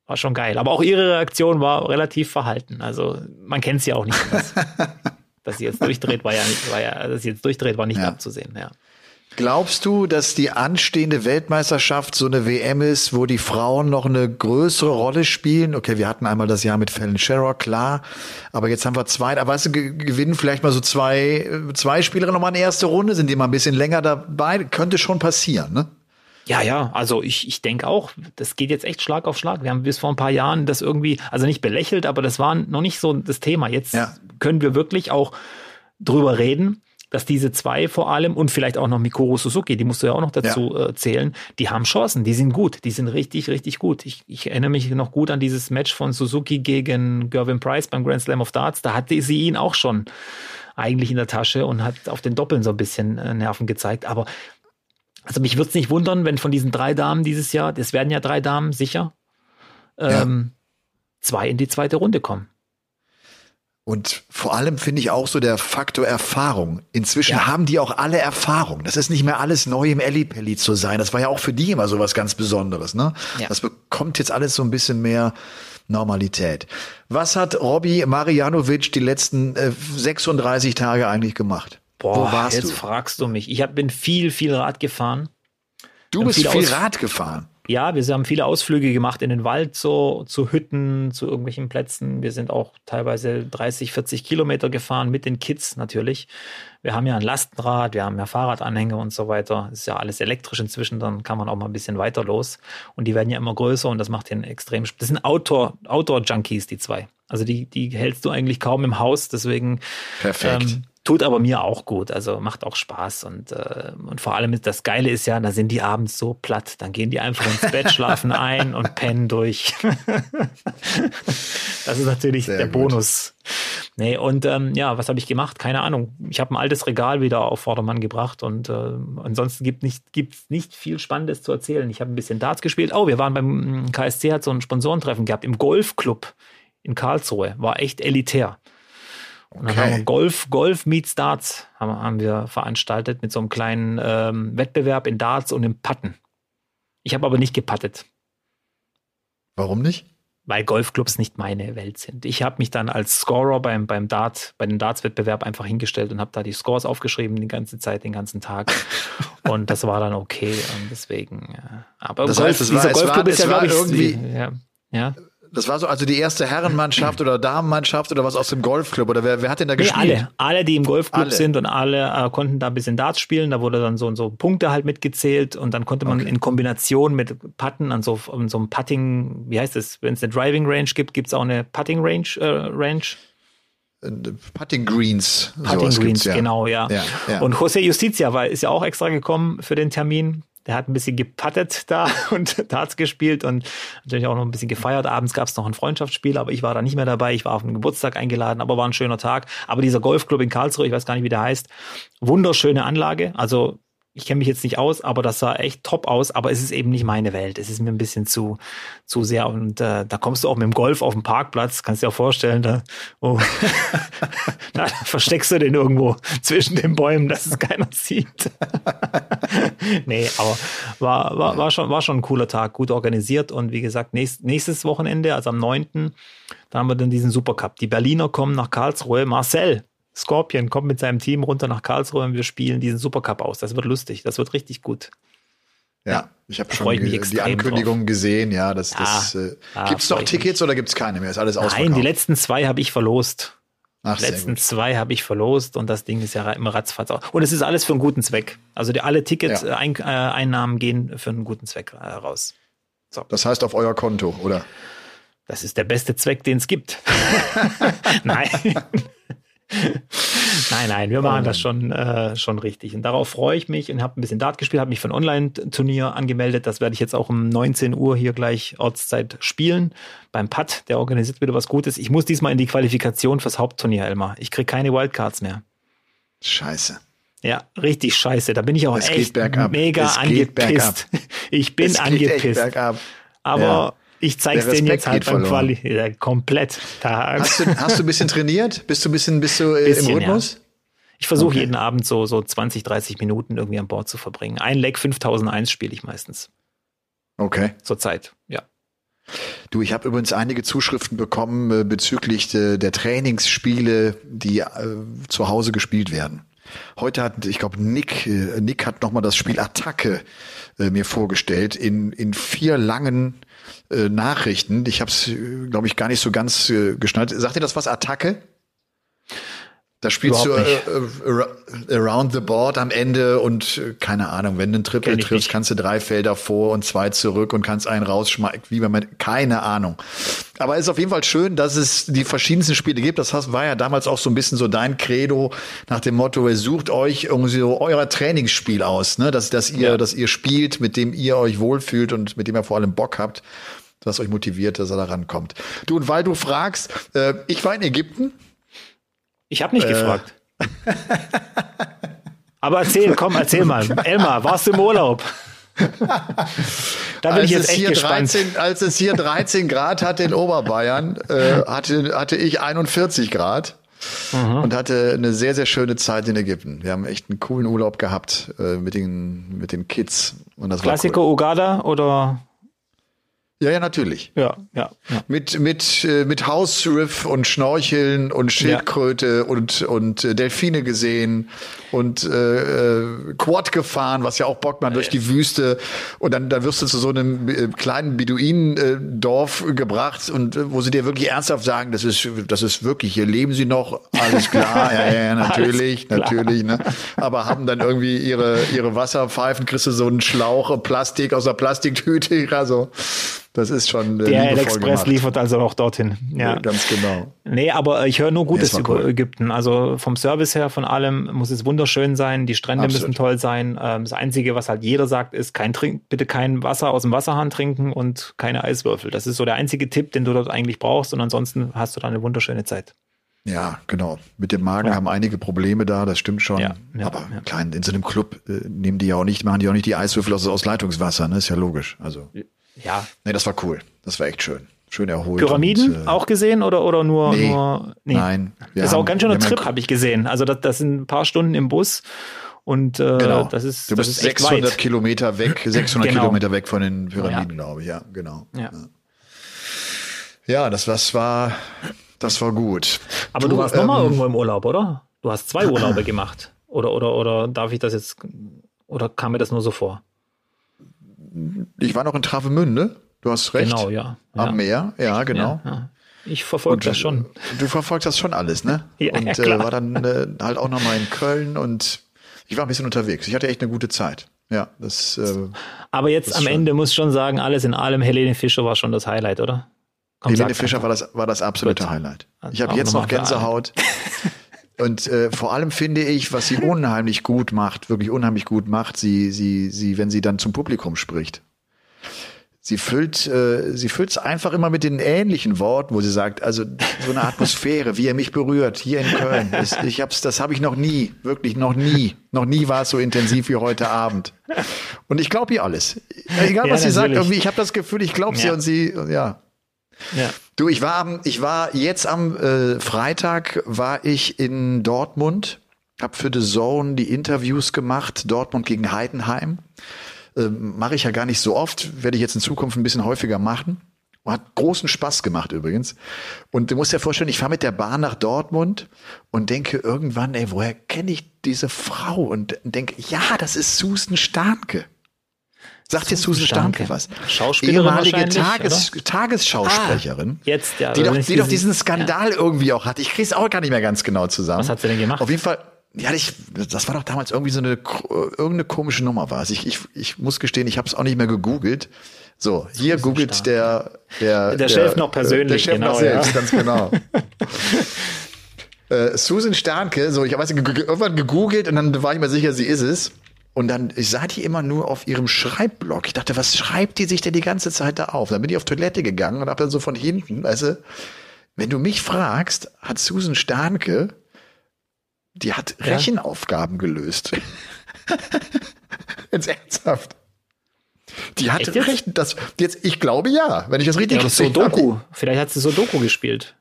war schon geil. Aber auch ihre Reaktion war relativ verhalten. Also man kennt sie auch nicht. [LAUGHS] dass sie jetzt durchdreht, war ja nicht, war ja, dass sie jetzt durchdreht, war nicht ja. abzusehen, ja. Glaubst du, dass die anstehende Weltmeisterschaft so eine WM ist, wo die Frauen noch eine größere Rolle spielen? Okay, wir hatten einmal das Jahr mit Fallon Sherrock, klar. Aber jetzt haben wir zwei, aber weißt du, gewinnen vielleicht mal so zwei, zwei Spielerinnen nochmal eine erste Runde, sind die mal ein bisschen länger dabei? Könnte schon passieren, ne? Ja, ja, also ich, ich denke auch, das geht jetzt echt Schlag auf Schlag. Wir haben bis vor ein paar Jahren das irgendwie, also nicht belächelt, aber das war noch nicht so das Thema. Jetzt ja. können wir wirklich auch drüber reden, dass diese zwei vor allem und vielleicht auch noch Mikoro Suzuki, die musst du ja auch noch dazu ja. äh, zählen, die haben Chancen, die sind gut, die sind richtig, richtig gut. Ich, ich erinnere mich noch gut an dieses Match von Suzuki gegen Gervin Price beim Grand Slam of Darts. Da hatte sie ihn auch schon eigentlich in der Tasche und hat auf den Doppeln so ein bisschen äh, Nerven gezeigt. Aber also mich würde es nicht wundern, wenn von diesen drei Damen dieses Jahr, das werden ja drei Damen sicher, ähm, ja. zwei in die zweite Runde kommen. Und vor allem finde ich auch so der Faktor Erfahrung. Inzwischen ja. haben die auch alle Erfahrung. Das ist nicht mehr alles neu im Ellipelli zu sein. Das war ja auch für die immer so was ganz Besonderes. Ne? Ja. Das bekommt jetzt alles so ein bisschen mehr Normalität. Was hat Robby Marianovic die letzten äh, 36 Tage eigentlich gemacht? Boah, Wo warst jetzt du? fragst du mich. Ich hab, bin viel, viel Rad gefahren. Du bist viel, viel Rad gefahren? Ja, wir haben viele Ausflüge gemacht in den Wald, so zu Hütten, zu irgendwelchen Plätzen. Wir sind auch teilweise 30, 40 Kilometer gefahren mit den Kids natürlich. Wir haben ja ein Lastenrad, wir haben ja Fahrradanhänger und so weiter. Ist ja alles elektrisch inzwischen, dann kann man auch mal ein bisschen weiter los. Und die werden ja immer größer und das macht den extrem. Das sind Outdoor, Outdoor-Junkies, die zwei. Also die, die hältst du eigentlich kaum im Haus, deswegen. Perfekt. Ähm, tut aber mir auch gut, also macht auch Spaß und, äh, und vor allem das Geile ist ja, da sind die abends so platt, dann gehen die einfach ins Bett, [LAUGHS] schlafen ein und pennen durch. das ist natürlich Sehr der gut. Bonus. Nee, und ähm, ja, was habe ich gemacht? Keine Ahnung. Ich habe ein altes Regal wieder auf Vordermann gebracht und äh, ansonsten gibt nicht gibt's nicht viel Spannendes zu erzählen. Ich habe ein bisschen Darts gespielt. Oh, wir waren beim KSC hat so ein Sponsorentreffen gehabt im Golfclub in Karlsruhe. War echt elitär. Und dann haben wir Golf, Golf Meets Darts haben, haben wir veranstaltet mit so einem kleinen ähm, Wettbewerb in Darts und im Patten. Ich habe aber nicht gepattet. Warum nicht? weil Golfclubs nicht meine Welt sind. Ich habe mich dann als Scorer beim, beim Dart, bei dem Darts-Wettbewerb einfach hingestellt und habe da die Scores aufgeschrieben die ganze Zeit, den ganzen Tag. [LAUGHS] und das war dann okay. Und deswegen, ja. Aber das heißt, Golf, dieser war, Golfclub war, ist ja, glaube ich, irgendwie. Ja, ja. Das war so, also die erste Herrenmannschaft oder Damenmannschaft oder was aus dem Golfclub oder wer, wer hat denn da nee, gespielt? Alle, alle, die im Golfclub alle. sind und alle äh, konnten da ein bisschen Darts spielen. Da wurde dann so so Punkte halt mitgezählt und dann konnte man okay. in Kombination mit Putten an so, an so einem Putting, wie heißt es, wenn es eine Driving Range gibt, gibt es auch eine Putting Range, äh, Range. Äh, Putting Greens. Putting Greens, ja. genau, ja. Ja, ja. Und José Justicia war, ist ja auch extra gekommen für den Termin der hat ein bisschen gepattet da [LAUGHS] und Darts gespielt und natürlich auch noch ein bisschen gefeiert. Abends gab es noch ein Freundschaftsspiel, aber ich war da nicht mehr dabei. Ich war auf einen Geburtstag eingeladen, aber war ein schöner Tag. Aber dieser Golfclub in Karlsruhe, ich weiß gar nicht, wie der heißt, wunderschöne Anlage. Also ich kenne mich jetzt nicht aus, aber das sah echt top aus, aber es ist eben nicht meine Welt. Es ist mir ein bisschen zu, zu sehr. Und äh, da kommst du auch mit dem Golf auf den Parkplatz, kannst dir auch vorstellen, da, oh, [LAUGHS] da versteckst du den irgendwo zwischen den Bäumen, dass es keiner sieht. [LAUGHS] nee, aber war, war, war, schon, war schon ein cooler Tag, gut organisiert und wie gesagt, nächst, nächstes Wochenende, also am 9., da haben wir dann diesen Supercup. Die Berliner kommen nach Karlsruhe. Marcel, Scorpion kommt mit seinem Team runter nach Karlsruhe und wir spielen diesen Supercup aus. Das wird lustig, das wird richtig gut. Ja, ja ich habe schon die Ankündigung drauf. gesehen. Ja, das, das äh, ja, gibt es noch Tickets oder gibt es keine mehr? Ist alles ausverkauft? Nein, die letzten zwei habe ich verlost. Ach, die letzten zwei habe ich verlost und das Ding ist ja immer ratzfatz. Und es ist alles für einen guten Zweck. Also die, alle Ticket-Einnahmen ja. äh, gehen für einen guten Zweck äh, raus. So. Das heißt auf euer Konto, oder? Das ist der beste Zweck, den es gibt. [LAUGHS] [LAUGHS] Nein. Nein, nein, wir machen das schon, äh, schon richtig. Und darauf freue ich mich und habe ein bisschen Dart gespielt, habe mich für ein Online-Turnier angemeldet. Das werde ich jetzt auch um 19 Uhr hier gleich Ortszeit spielen. Beim Putt, der organisiert wieder was Gutes. Ich muss diesmal in die Qualifikation fürs Hauptturnier, Elmar. Ich kriege keine Wildcards mehr. Scheiße. Ja, richtig scheiße. Da bin ich auch es echt mega es angepisst. [LAUGHS] Ich bin angepisst. Aber ja. Ich zeig's denen jetzt halt beim Quali. Ja, komplett. Da. Hast, du, hast du ein bisschen trainiert? Bist du ein bisschen, bist du äh, bisschen, im Rhythmus? Ja. Ich versuche okay. jeden Abend so, so 20, 30 Minuten irgendwie an Bord zu verbringen. Ein Leck 5001 spiele ich meistens. Okay. Zurzeit, ja. Du, ich habe übrigens einige Zuschriften bekommen äh, bezüglich de, der Trainingsspiele, die äh, zu Hause gespielt werden. Heute hat, ich glaube, Nick, äh, Nick hat nochmal das Spiel Attacke äh, mir vorgestellt in, in vier langen äh, Nachrichten. Ich habe es, äh, glaube ich, gar nicht so ganz äh, geschnallt. Sagt ihr das was? Attacke? Da spielst Überhaupt du äh, around the board am Ende und äh, keine Ahnung, wenn du einen Triple triffst, kannst du drei Felder vor und zwei zurück und kannst einen rausschmeißen, wie man, keine Ahnung. Aber es ist auf jeden Fall schön, dass es die verschiedensten Spiele gibt. Das war ja damals auch so ein bisschen so dein Credo nach dem Motto, ihr sucht euch irgendwie so euer Trainingsspiel aus, ne? dass, dass ihr, ja. dass ihr spielt, mit dem ihr euch wohlfühlt und mit dem ihr vor allem Bock habt was euch motiviert, dass er da rankommt. Du, und weil du fragst, äh, ich war in Ägypten ich habe nicht äh. gefragt. Aber erzähl, komm, erzähl mal. Elmar, warst du im Urlaub? da bin als ich jetzt echt gespannt. 13, als es hier 13 Grad hatte in Oberbayern, äh, hatte, hatte ich 41 Grad. Mhm. Und hatte eine sehr, sehr schöne Zeit in Ägypten. Wir haben echt einen coolen Urlaub gehabt äh, mit, den, mit den Kids. Und das Klassiker cool. Ugada oder ja, ja, natürlich. Ja, ja. ja. Mit, mit, äh, mit Hausriff und Schnorcheln und Schildkröte ja. und, und äh, Delfine gesehen und äh, äh, Quad gefahren, was ja auch bockt man durch die Wüste. Und dann, dann wirst du zu so einem kleinen Beduinendorf gebracht und wo sie dir wirklich ernsthaft sagen, das ist, das ist wirklich, hier leben sie noch, alles klar, [LAUGHS] ja, ja, natürlich, natürlich, ne? Aber haben dann irgendwie ihre, ihre Wasserpfeifen, kriegst du so einen Schlauch, Plastik aus der Plastiktüte, also das ist schon. Äh, Der Express liefert also auch dorthin. Ja, ganz genau. Nee, aber ich höre nur Gutes nee, über cool. Ägypten. Also vom Service her, von allem muss es wunderschön sein. Die Strände Absolut. müssen toll sein. Ähm, das Einzige, was halt jeder sagt, ist kein Trink, bitte kein Wasser aus dem Wasserhahn trinken und keine Eiswürfel. Das ist so der einzige Tipp, den du dort eigentlich brauchst. Und ansonsten hast du da eine wunderschöne Zeit. Ja, genau. Mit dem Magen ja. haben einige Probleme da, das stimmt schon. Ja, ja, Aber klein, in so einem Club äh, nehmen die ja auch nicht, machen die auch nicht die Eiswürfel aus, aus Leitungswasser, ne? Ist ja logisch. Also. Ja. Nee, das war cool. Das war echt schön. Schön erholt. Pyramiden und, äh, auch gesehen oder, oder nur, nee, nur nee. Nein. Das ist auch ganz schöner Trip, habe ich gesehen. Also das, das sind ein paar Stunden im Bus. Und äh, genau. das ist Du bist ist 600 weit. Kilometer weg, [LAUGHS] 600 genau. Kilometer weg von den Pyramiden, ja. glaube ich. Ja, genau. Ja. Ja, das, das war, das war gut. Aber du, du warst ähm, nochmal irgendwo im Urlaub, oder? Du hast zwei [LAUGHS] Urlaube gemacht. Oder, oder, oder darf ich das jetzt, oder kam mir das nur so vor? Ich war noch in Travemünde. Du hast recht. Genau, ja. Am ja. Meer, ja, genau. Ja, ja. Ich verfolge das schon. Du verfolgst das schon alles, ne? [LAUGHS] ja, und ja, äh, war dann äh, halt auch nochmal in Köln und ich war ein bisschen unterwegs. Ich hatte echt eine gute Zeit. Ja, das. Äh, Aber jetzt am Ende muss ich schon sagen, alles in allem, Helene Fischer war schon das Highlight, oder? Komm, Helene Fischer war das, war das absolute Gut. Highlight. Ich habe jetzt noch Gänsehaut. [LAUGHS] Und äh, vor allem finde ich, was sie [LAUGHS] unheimlich gut macht, wirklich unheimlich gut macht, sie, sie, sie, wenn sie dann zum Publikum spricht sie füllt äh, sie füllt es einfach immer mit den ähnlichen Worten, wo sie sagt, also so eine Atmosphäre, wie er mich berührt hier in Köln. Ist, ich hab's, das habe ich noch nie, wirklich noch nie, noch nie war es so intensiv wie heute Abend. Und ich glaube ihr alles, egal was ja, sie sagt, irgendwie, ich habe das Gefühl, ich glaube sie ja. und sie, ja. Ja. Du, ich war ich war jetzt am äh, Freitag war ich in Dortmund, habe für The Zone die Interviews gemacht, Dortmund gegen Heidenheim. Ähm, Mache ich ja gar nicht so oft, werde ich jetzt in Zukunft ein bisschen häufiger machen. Hat großen Spaß gemacht übrigens. Und du musst dir vorstellen, ich fahre mit der Bahn nach Dortmund und denke irgendwann, ey, woher kenne ich diese Frau? Und denke, ja, das ist Susan Starnke. Sagt dir Susan Starnke was? Schauspielerin Ehemalige Tages Tagesschausprecherin. Ah, jetzt, ja. Die, doch, die doch diesen Skandal ja. irgendwie auch hat. Ich krieg's auch gar nicht mehr ganz genau zusammen. Was hat sie denn gemacht? Auf jeden Fall, ja, ich, das war doch damals irgendwie so eine irgendeine komische Nummer war es. Ich, ich, ich muss gestehen, ich habe es auch nicht mehr gegoogelt. So, hier googelt stark. der der der, der Chef noch persönlich, der Chef genau, noch selbst, ja. ganz genau. [LAUGHS] äh, Susan Starnke, so ich habe irgendwann gegoogelt und dann war ich mir sicher, sie ist es. Und dann, ich sah die immer nur auf ihrem Schreibblock. Ich dachte, was schreibt die sich denn die ganze Zeit da auf? Dann bin ich auf Toilette gegangen und habe dann so von hinten, weißt du, wenn du mich fragst, hat Susan Starnke die hat ja. Rechenaufgaben gelöst. [LAUGHS] jetzt ernsthaft. Die hat Echt Rechen, das jetzt, ich glaube ja, wenn ich das richtig ja, das so Doku. Vielleicht hat sie so Doku gespielt.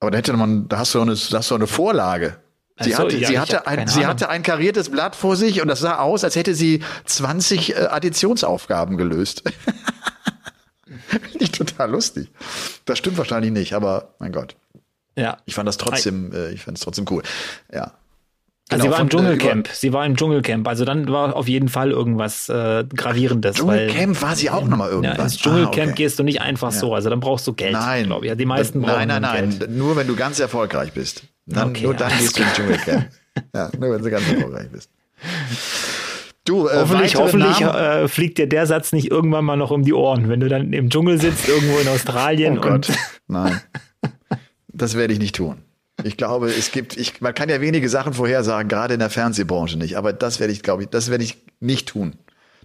Aber da hätte man, da hast du eine, da hast du eine Vorlage. Sie, so, hatte, ja, sie, hatte ein, sie hatte ein kariertes Blatt vor sich und das sah aus, als hätte sie 20 äh, Additionsaufgaben gelöst. [LAUGHS] Finde ich total lustig. Das stimmt wahrscheinlich nicht, aber mein Gott. Ja. Ich fand das trotzdem, äh, ich fand es trotzdem cool. Ja. Genau, sie war im äh, Dschungelcamp. sie war im Dschungelcamp. Also dann war auf jeden Fall irgendwas äh, gravierendes. Dschungelcamp war sie auch nochmal irgendwas. Ja, ins Dschungelcamp ah, okay. gehst du nicht einfach ja. so. Also dann brauchst du Geld. Nein, glaube ich. Ja, die meisten brauchen Nein, nein, nein. Geld. Nur wenn du ganz erfolgreich bist. Dann, okay, nur dann gehst du ins Dschungelcamp. [LAUGHS] ja, nur wenn du ganz erfolgreich bist. Du, äh, hoffentlich, hoffentlich äh, fliegt dir der Satz nicht irgendwann mal noch um die Ohren, wenn du dann im Dschungel sitzt, irgendwo in [LAUGHS] Australien. Oh Gott, nein. [LAUGHS] Das werde ich nicht tun. Ich glaube, es gibt, ich, man kann ja wenige Sachen vorhersagen, gerade in der Fernsehbranche nicht. Aber das werde ich, glaube ich, das werde ich nicht tun.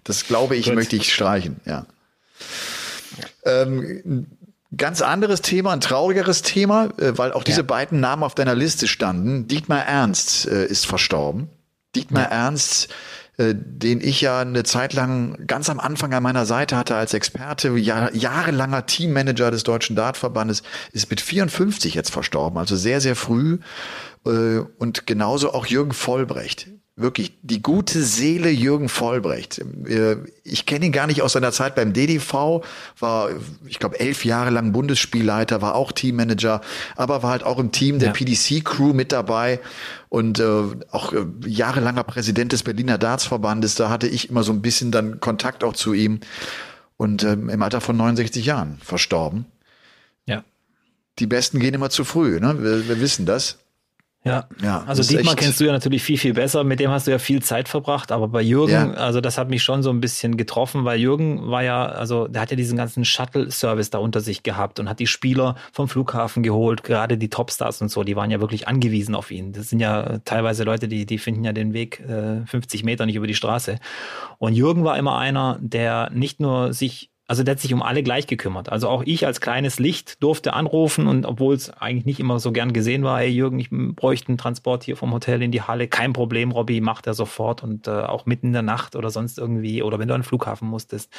Das glaube ich, Gut. möchte ich streichen, ja. Ähm, ganz anderes Thema, ein traurigeres Thema, äh, weil auch diese ja. beiden Namen auf deiner Liste standen. Dietmar Ernst äh, ist verstorben. Dietmar ja. Ernst den ich ja eine Zeit lang ganz am Anfang an meiner Seite hatte als Experte, jahr, jahrelanger Teammanager des Deutschen Dartverbandes, ist mit 54 jetzt verstorben, also sehr, sehr früh. Äh, und genauso auch Jürgen Vollbrecht wirklich die gute Seele Jürgen Vollbrecht. Äh, ich kenne ihn gar nicht aus seiner Zeit beim DDV, war, ich glaube, elf Jahre lang Bundesspielleiter, war auch Teammanager, aber war halt auch im Team der ja. PDC-Crew mit dabei und äh, auch äh, jahrelanger Präsident des Berliner Dartsverbandes. Da hatte ich immer so ein bisschen dann Kontakt auch zu ihm und äh, im Alter von 69 Jahren verstorben. Ja. Die Besten gehen immer zu früh, ne? wir, wir wissen das. Ja, ja also Dietmar kennst du ja natürlich viel, viel besser. Mit dem hast du ja viel Zeit verbracht. Aber bei Jürgen, ja. also das hat mich schon so ein bisschen getroffen, weil Jürgen war ja, also der hat ja diesen ganzen Shuttle-Service da unter sich gehabt und hat die Spieler vom Flughafen geholt, gerade die Topstars und so, die waren ja wirklich angewiesen auf ihn. Das sind ja teilweise Leute, die, die finden ja den Weg äh, 50 Meter nicht über die Straße. Und Jürgen war immer einer, der nicht nur sich also der hat sich um alle gleich gekümmert. Also auch ich als kleines Licht durfte anrufen und obwohl es eigentlich nicht immer so gern gesehen war, hey Jürgen, ich bräuchte einen Transport hier vom Hotel in die Halle, kein Problem, Robby, macht er sofort und äh, auch mitten in der Nacht oder sonst irgendwie oder wenn du an den Flughafen musstest,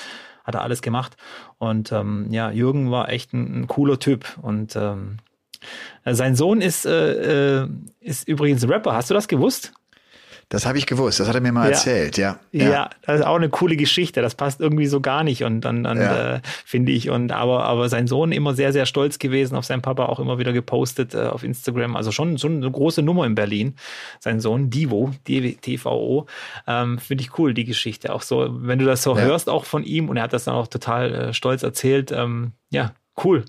hat er alles gemacht. Und ähm, ja, Jürgen war echt ein, ein cooler Typ und ähm, sein Sohn ist, äh, äh ist übrigens Rapper. Hast du das gewusst? Das habe ich gewusst, das hat er mir mal ja. erzählt, ja. ja. ja. das ist auch eine coole Geschichte. Das passt irgendwie so gar nicht und dann, dann ja. äh, finde ich. Und aber, aber sein Sohn immer sehr, sehr stolz gewesen auf seinen Papa, auch immer wieder gepostet äh, auf Instagram. Also schon, schon eine große Nummer in Berlin. Sein Sohn, Divo, TVO. Ähm, finde ich cool, die Geschichte. Auch so, wenn du das so hörst, auch von ihm, und er hat das dann auch total äh, stolz erzählt, ähm, ja, cool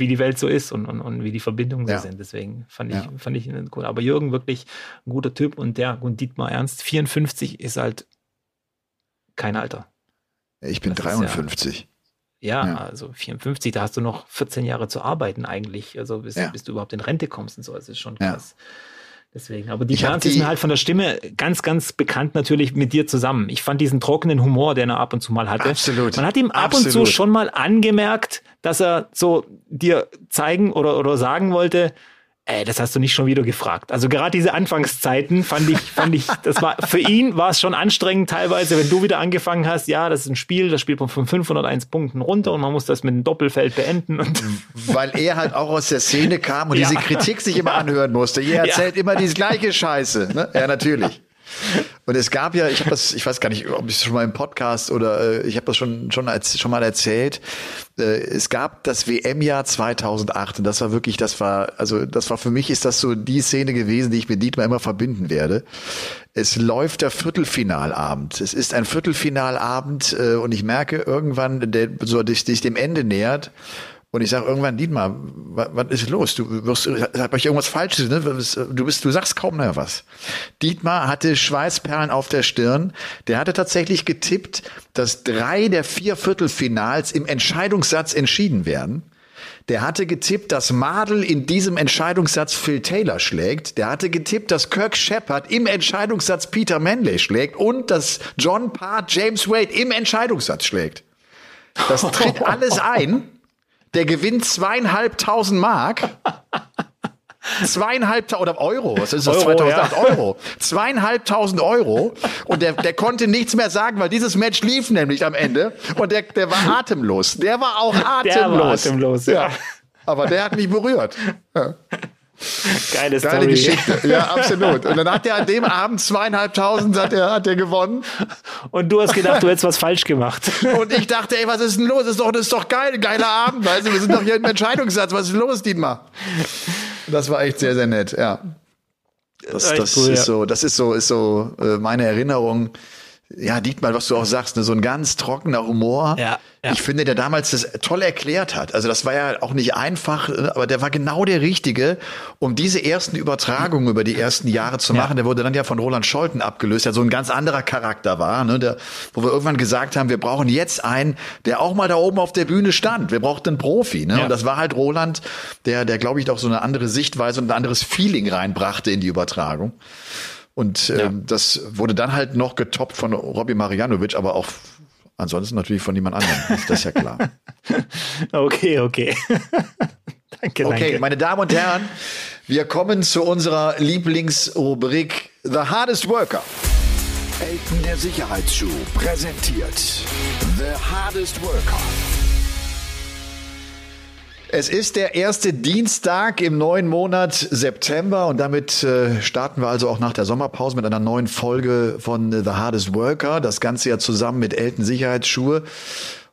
wie die Welt so ist und, und, und wie die Verbindungen so ja. sind. Deswegen fand ich, ja. fand ich ihn gut. Aber Jürgen wirklich ein guter Typ und der, und Dietmar Ernst, 54 ist halt kein Alter. Ich bin das 53. Ja, ja, also 54, da hast du noch 14 Jahre zu arbeiten eigentlich, also bis, bis du überhaupt in Rente kommst und so. Das ist schon krass. Deswegen. Aber die Chance ist mir halt von der Stimme ganz, ganz bekannt natürlich mit dir zusammen. Ich fand diesen trockenen Humor, den er ab und zu mal hatte. Absolut. Man hat ihm ab Absolut. und zu schon mal angemerkt, dass er so dir zeigen oder, oder sagen wollte, Ey, das hast du nicht schon wieder gefragt. Also gerade diese Anfangszeiten fand ich, fand ich, das war für ihn war es schon anstrengend teilweise, wenn du wieder angefangen hast. Ja, das ist ein Spiel, das spielt man von 501 Punkten runter und man muss das mit einem Doppelfeld beenden. Und Weil er halt auch aus der Szene kam und [LAUGHS] ja. diese Kritik sich immer anhören musste. Ihr erzählt ja. immer die gleiche Scheiße. Ne? Ja, natürlich. Und es gab ja, ich habe das, ich weiß gar nicht, ob ich es schon mal im Podcast oder äh, ich habe das schon schon als, schon mal erzählt. Äh, es gab das WM-Jahr 2008 und das war wirklich, das war, also das war für mich ist das so die Szene gewesen, die ich mit Dietmar immer verbinden werde. Es läuft der Viertelfinalabend. Es ist ein Viertelfinalabend äh, und ich merke irgendwann, der so sich dem Ende nähert und ich sage irgendwann, Dietmar, was, ist los? Du wirst, hab ich irgendwas Falsches, ne? Du bist, du sagst kaum mehr was. Dietmar hatte Schweißperlen auf der Stirn. Der hatte tatsächlich getippt, dass drei der vier Viertelfinals im Entscheidungssatz entschieden werden. Der hatte getippt, dass Madel in diesem Entscheidungssatz Phil Taylor schlägt. Der hatte getippt, dass Kirk Shepard im Entscheidungssatz Peter Manley schlägt und dass John Parr James Wade im Entscheidungssatz schlägt. Das tritt [LAUGHS] alles ein. Der gewinnt zweieinhalbtausend Mark. zweieinhalbtausend oder Euro, was ist das? Euro, 2008 ja. Euro. Zweieinhalbtausend Euro. Und der, der konnte nichts mehr sagen, weil dieses Match lief nämlich am Ende. Und der, der war atemlos. Der war auch atemlos. Der war atemlos, ja. ja. Aber der hat mich berührt. Ja. [LAUGHS] Geile, Geile. Geschichte. [LAUGHS] Ja, absolut. Und dann hat er an dem Abend zweieinhalbtausend hat er, hat er gewonnen. Und du hast gedacht, du hättest was falsch gemacht. [LAUGHS] Und ich dachte, ey, was ist denn los? Das ist doch, das ist doch geil, geiler Abend. Weißt du, wir sind doch hier im Entscheidungssatz. Was ist los, Dietmar? Das war echt sehr, sehr nett, ja. Das, das cool, ist ja. so, das ist so, ist so äh, meine Erinnerung ja, Dietmar, was du auch sagst, ne, so ein ganz trockener Humor. Ja, ja. Ich finde, der damals das toll erklärt hat. Also das war ja auch nicht einfach, ne, aber der war genau der Richtige, um diese ersten Übertragungen über die ersten Jahre zu machen. Ja. Der wurde dann ja von Roland Scholten abgelöst, der so ein ganz anderer Charakter war, ne, der, wo wir irgendwann gesagt haben, wir brauchen jetzt einen, der auch mal da oben auf der Bühne stand. Wir brauchten einen Profi. Ne? Ja. Und das war halt Roland, der, der glaube ich, doch so eine andere Sichtweise und ein anderes Feeling reinbrachte in die Übertragung. Und äh, ja. das wurde dann halt noch getoppt von Robbie Marianovic, aber auch ansonsten natürlich von niemand anderem. Ist das ja klar. [LAUGHS] okay, okay. [LAUGHS] danke, okay, danke. meine Damen und Herren, wir kommen zu unserer Lieblingsrubrik The Hardest Worker. Elton der Sicherheitsschuh präsentiert The Hardest Worker. Es ist der erste Dienstag im neuen Monat September und damit äh, starten wir also auch nach der Sommerpause mit einer neuen Folge von The Hardest Worker. Das Ganze ja zusammen mit Elten Sicherheitsschuhe.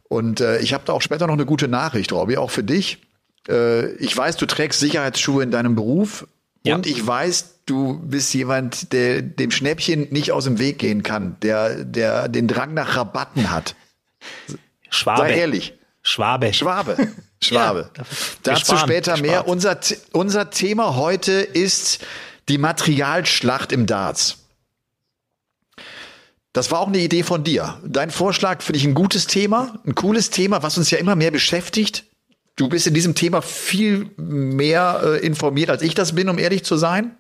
Und äh, ich habe da auch später noch eine gute Nachricht, Robby, auch für dich. Äh, ich weiß, du trägst Sicherheitsschuhe in deinem Beruf ja. und ich weiß, du bist jemand, der dem Schnäppchen nicht aus dem Weg gehen kann, der, der den Drang nach Rabatten hat. Schwabe. Sei ehrlich. Schwabe. Schwabe. [LAUGHS] Schwabe. Ja, Dazu sparen, später mehr. Unser, unser Thema heute ist die Materialschlacht im Darts. Das war auch eine Idee von dir. Dein Vorschlag finde ich ein gutes Thema, ein cooles Thema, was uns ja immer mehr beschäftigt. Du bist in diesem Thema viel mehr äh, informiert, als ich das bin, um ehrlich zu sein.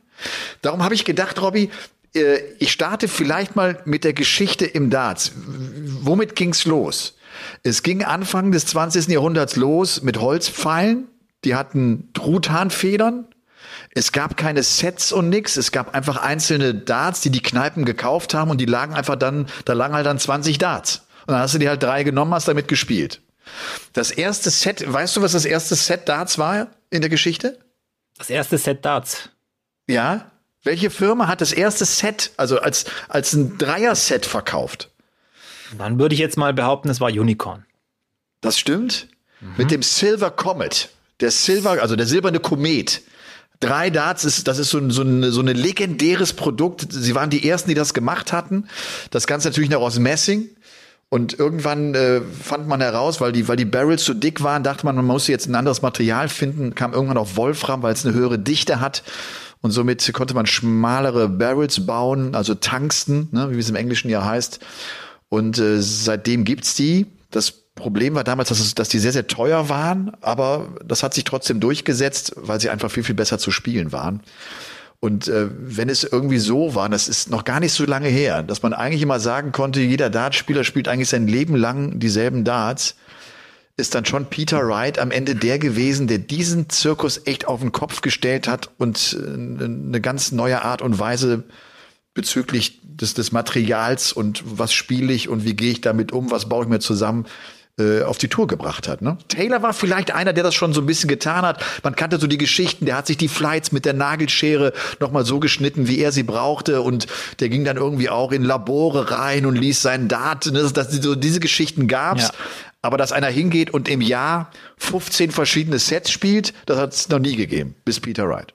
Darum habe ich gedacht, Robby, äh, ich starte vielleicht mal mit der Geschichte im Darts. Womit ging's los? Es ging Anfang des 20. Jahrhunderts los mit Holzpfeilen. Die hatten Truthahnfedern. Es gab keine Sets und nix. Es gab einfach einzelne Darts, die die Kneipen gekauft haben und die lagen einfach dann, da lagen halt dann 20 Darts. Und dann hast du die halt drei genommen, hast damit gespielt. Das erste Set, weißt du, was das erste Set Darts war in der Geschichte? Das erste Set Darts. Ja? Welche Firma hat das erste Set, also als, als ein Dreier-Set verkauft? Dann würde ich jetzt mal behaupten, es war Unicorn. Das stimmt. Mhm. Mit dem Silver Comet. Der Silver, also der silberne Komet. Drei Darts ist, das ist so ein, so ein so ein legendäres Produkt. Sie waren die ersten, die das gemacht hatten. Das Ganze natürlich noch aus Messing. Und irgendwann äh, fand man heraus, weil die, weil die Barrels so dick waren, dachte man, man muss jetzt ein anderes Material finden, kam irgendwann auf Wolfram, weil es eine höhere Dichte hat. Und somit konnte man schmalere Barrels bauen, also Tungsten, ne, wie es im Englischen ja heißt. Und äh, seitdem gibt's die. Das Problem war damals, dass, es, dass die sehr, sehr teuer waren, aber das hat sich trotzdem durchgesetzt, weil sie einfach viel, viel besser zu spielen waren. Und äh, wenn es irgendwie so war, das ist noch gar nicht so lange her, dass man eigentlich immer sagen konnte, jeder Dartspieler spielt eigentlich sein Leben lang dieselben Darts, ist dann schon Peter Wright am Ende der gewesen, der diesen Zirkus echt auf den Kopf gestellt hat und äh, eine ganz neue Art und Weise bezüglich des, des Materials und was spiele ich und wie gehe ich damit um, was baue ich mir zusammen, äh, auf die Tour gebracht hat. Ne? Taylor war vielleicht einer, der das schon so ein bisschen getan hat. Man kannte so die Geschichten, der hat sich die Flights mit der Nagelschere nochmal so geschnitten, wie er sie brauchte und der ging dann irgendwie auch in Labore rein und ließ seinen Daten, ne? dass so diese Geschichten gab's. Ja. Aber dass einer hingeht und im Jahr 15 verschiedene Sets spielt, das hat es noch nie gegeben, bis Peter Wright.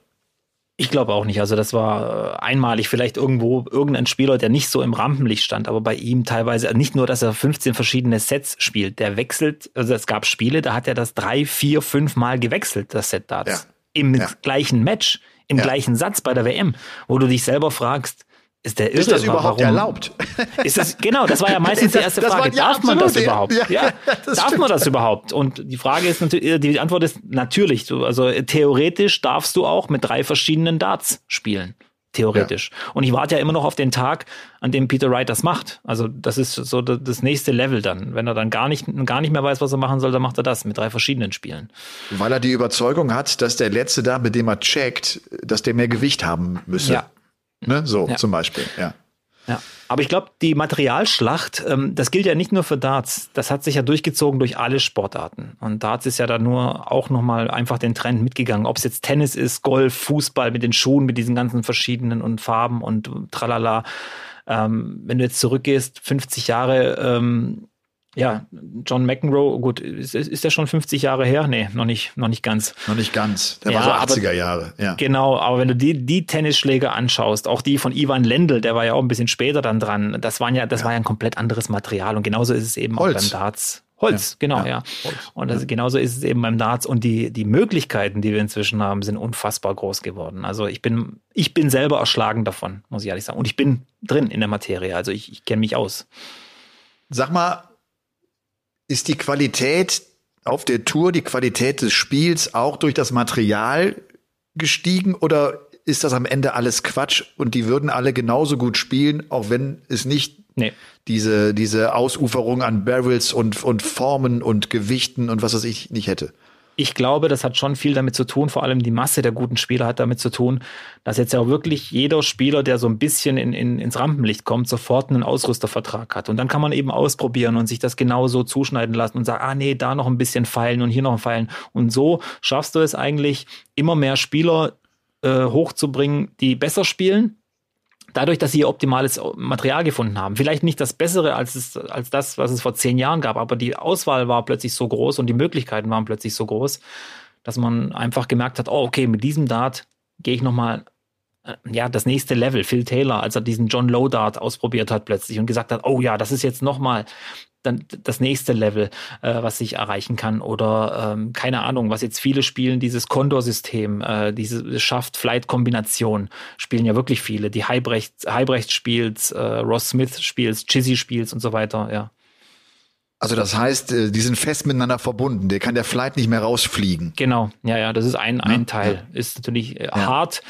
Ich glaube auch nicht. Also das war äh, einmalig vielleicht irgendwo irgendein Spieler, der nicht so im Rampenlicht stand, aber bei ihm teilweise nicht nur, dass er 15 verschiedene Sets spielt. Der wechselt, also es gab Spiele, da hat er das drei, vier, fünf Mal gewechselt, das Set Darts. Ja. Im ja. gleichen Match, im ja. gleichen Satz bei der WM, wo du dich selber fragst, ist der? Ist das überhaupt warum? erlaubt? [LAUGHS] Ist das, genau, das war ja [LAUGHS] meistens die erste Frage. War, ja, Darf man das überhaupt? [LAUGHS] Ja, ja, das Darf stimmt. man das überhaupt? Und die Frage ist natürlich, die Antwort ist natürlich. Also theoretisch darfst du auch mit drei verschiedenen Darts spielen. Theoretisch. Ja. Und ich warte ja immer noch auf den Tag, an dem Peter Wright das macht. Also das ist so das nächste Level dann. Wenn er dann gar nicht, gar nicht mehr weiß, was er machen soll, dann macht er das mit drei verschiedenen Spielen. Weil er die Überzeugung hat, dass der Letzte da, mit dem er checkt, dass der mehr Gewicht haben müsse. Ja, Ne? So ja. zum Beispiel, ja. Ja, aber ich glaube, die Materialschlacht, ähm, das gilt ja nicht nur für Darts. Das hat sich ja durchgezogen durch alle Sportarten. Und Darts ist ja da nur auch nochmal einfach den Trend mitgegangen. Ob es jetzt Tennis ist, Golf, Fußball mit den Schuhen, mit diesen ganzen verschiedenen und Farben und tralala. Ähm, wenn du jetzt zurückgehst, 50 Jahre ähm, ja, John McEnroe, gut, ist, ist der schon 50 Jahre her? Nee, noch nicht, noch nicht ganz. Noch nicht ganz. Der ja, war so 80er Jahre, ja. Genau, aber wenn du die, die Tennisschläger anschaust, auch die von Ivan Lendl, der war ja auch ein bisschen später dann dran, das waren ja, das ja. war ja ein komplett anderes Material und genauso ist es eben Holz. auch beim Darts. Holz, ja, genau, ja. ja. Holz. Und das, genauso ist es eben beim Darts. Und die, die Möglichkeiten, die wir inzwischen haben, sind unfassbar groß geworden. Also ich bin, ich bin selber erschlagen davon, muss ich ehrlich sagen. Und ich bin drin in der Materie. Also ich, ich kenne mich aus. Sag mal, ist die Qualität auf der Tour, die Qualität des Spiels auch durch das Material gestiegen oder ist das am Ende alles Quatsch und die würden alle genauso gut spielen, auch wenn es nicht nee. diese, diese Ausuferung an Barrels und, und Formen und Gewichten und was weiß ich nicht hätte? Ich glaube, das hat schon viel damit zu tun, vor allem die Masse der guten Spieler hat damit zu tun, dass jetzt ja auch wirklich jeder Spieler, der so ein bisschen in, in, ins Rampenlicht kommt, sofort einen Ausrüstervertrag hat. Und dann kann man eben ausprobieren und sich das genauso zuschneiden lassen und sagen, ah nee, da noch ein bisschen feilen und hier noch ein feilen. Und so schaffst du es eigentlich, immer mehr Spieler äh, hochzubringen, die besser spielen, dadurch, dass sie ihr optimales Material gefunden haben. Vielleicht nicht das Bessere als, es, als das, was es vor zehn Jahren gab, aber die Auswahl war plötzlich so groß und die Möglichkeiten waren plötzlich so groß, dass man einfach gemerkt hat, oh, okay, mit diesem Dart gehe ich nochmal äh, ja, das nächste Level. Phil Taylor, als er diesen John Low Dart ausprobiert hat plötzlich und gesagt hat, oh ja, das ist jetzt nochmal dann das nächste Level, äh, was ich erreichen kann. Oder ähm, keine Ahnung, was jetzt viele spielen, dieses Condor-System, äh, diese Shaft-Flight-Kombination spielen ja wirklich viele. Die Heibrecht, Heibrecht spielt, äh, Ross Smith spielt, Chizzy spielt und so weiter, ja. Also das heißt, äh, die sind fest miteinander verbunden. Der kann der Flight nicht mehr rausfliegen. Genau, ja, ja, das ist ein, ein ja, Teil. Ja. Ist natürlich äh, ja. hart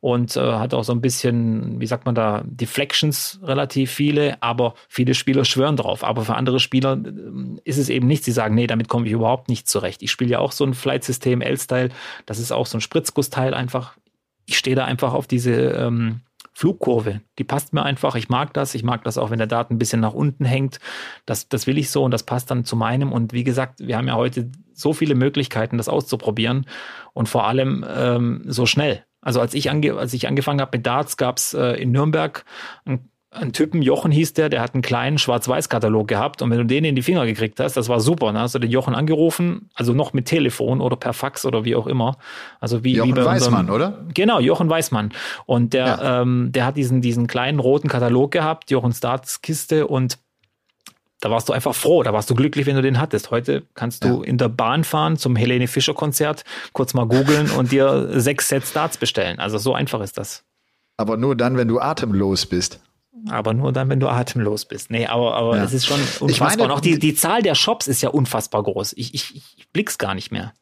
und äh, hat auch so ein bisschen, wie sagt man da, Deflections relativ viele, aber viele Spieler schwören drauf. Aber für andere Spieler äh, ist es eben nicht. Sie sagen, nee, damit komme ich überhaupt nicht zurecht. Ich spiele ja auch so ein Flight-System, L-Style. Das ist auch so ein Spritzgussteil einfach. Ich stehe da einfach auf diese ähm, Flugkurve. Die passt mir einfach. Ich mag das. Ich mag das auch, wenn der Daten ein bisschen nach unten hängt. Das, das will ich so und das passt dann zu meinem. Und wie gesagt, wir haben ja heute so viele Möglichkeiten, das auszuprobieren und vor allem ähm, so schnell. Also als ich, ange als ich angefangen habe mit Darts, gab es äh, in Nürnberg einen, einen Typen, Jochen hieß der, der hat einen kleinen Schwarz-Weiß-Katalog gehabt und wenn du den in die Finger gekriegt hast, das war super. Dann hast du den Jochen angerufen, also noch mit Telefon oder per Fax oder wie auch immer. Also wie, Jochen wie bei Weißmann, unserem, oder? Genau, Jochen Weißmann. Und der, Ja. ähm, der hat diesen, diesen kleinen roten Katalog gehabt, Jochen Starts Kiste und da warst du einfach froh, da warst du glücklich, wenn du den hattest. Heute kannst du Ja. in der Bahn fahren zum Helene Fischer Konzert, kurz mal googeln und dir [LAUGHS] sechs Sets Darts bestellen. Also so einfach ist das. Aber nur dann, wenn du atemlos bist. Aber nur dann, wenn du atemlos bist. Nee, aber, aber Ja. es ist schon Ich unfassbar. meine- und auch die, die Zahl der Shops ist ja unfassbar groß. Ich, ich, ich blick's gar nicht mehr.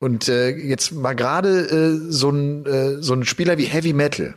Und äh, jetzt mal gerade äh, so ein äh, so ein Spieler wie Heavy Metal,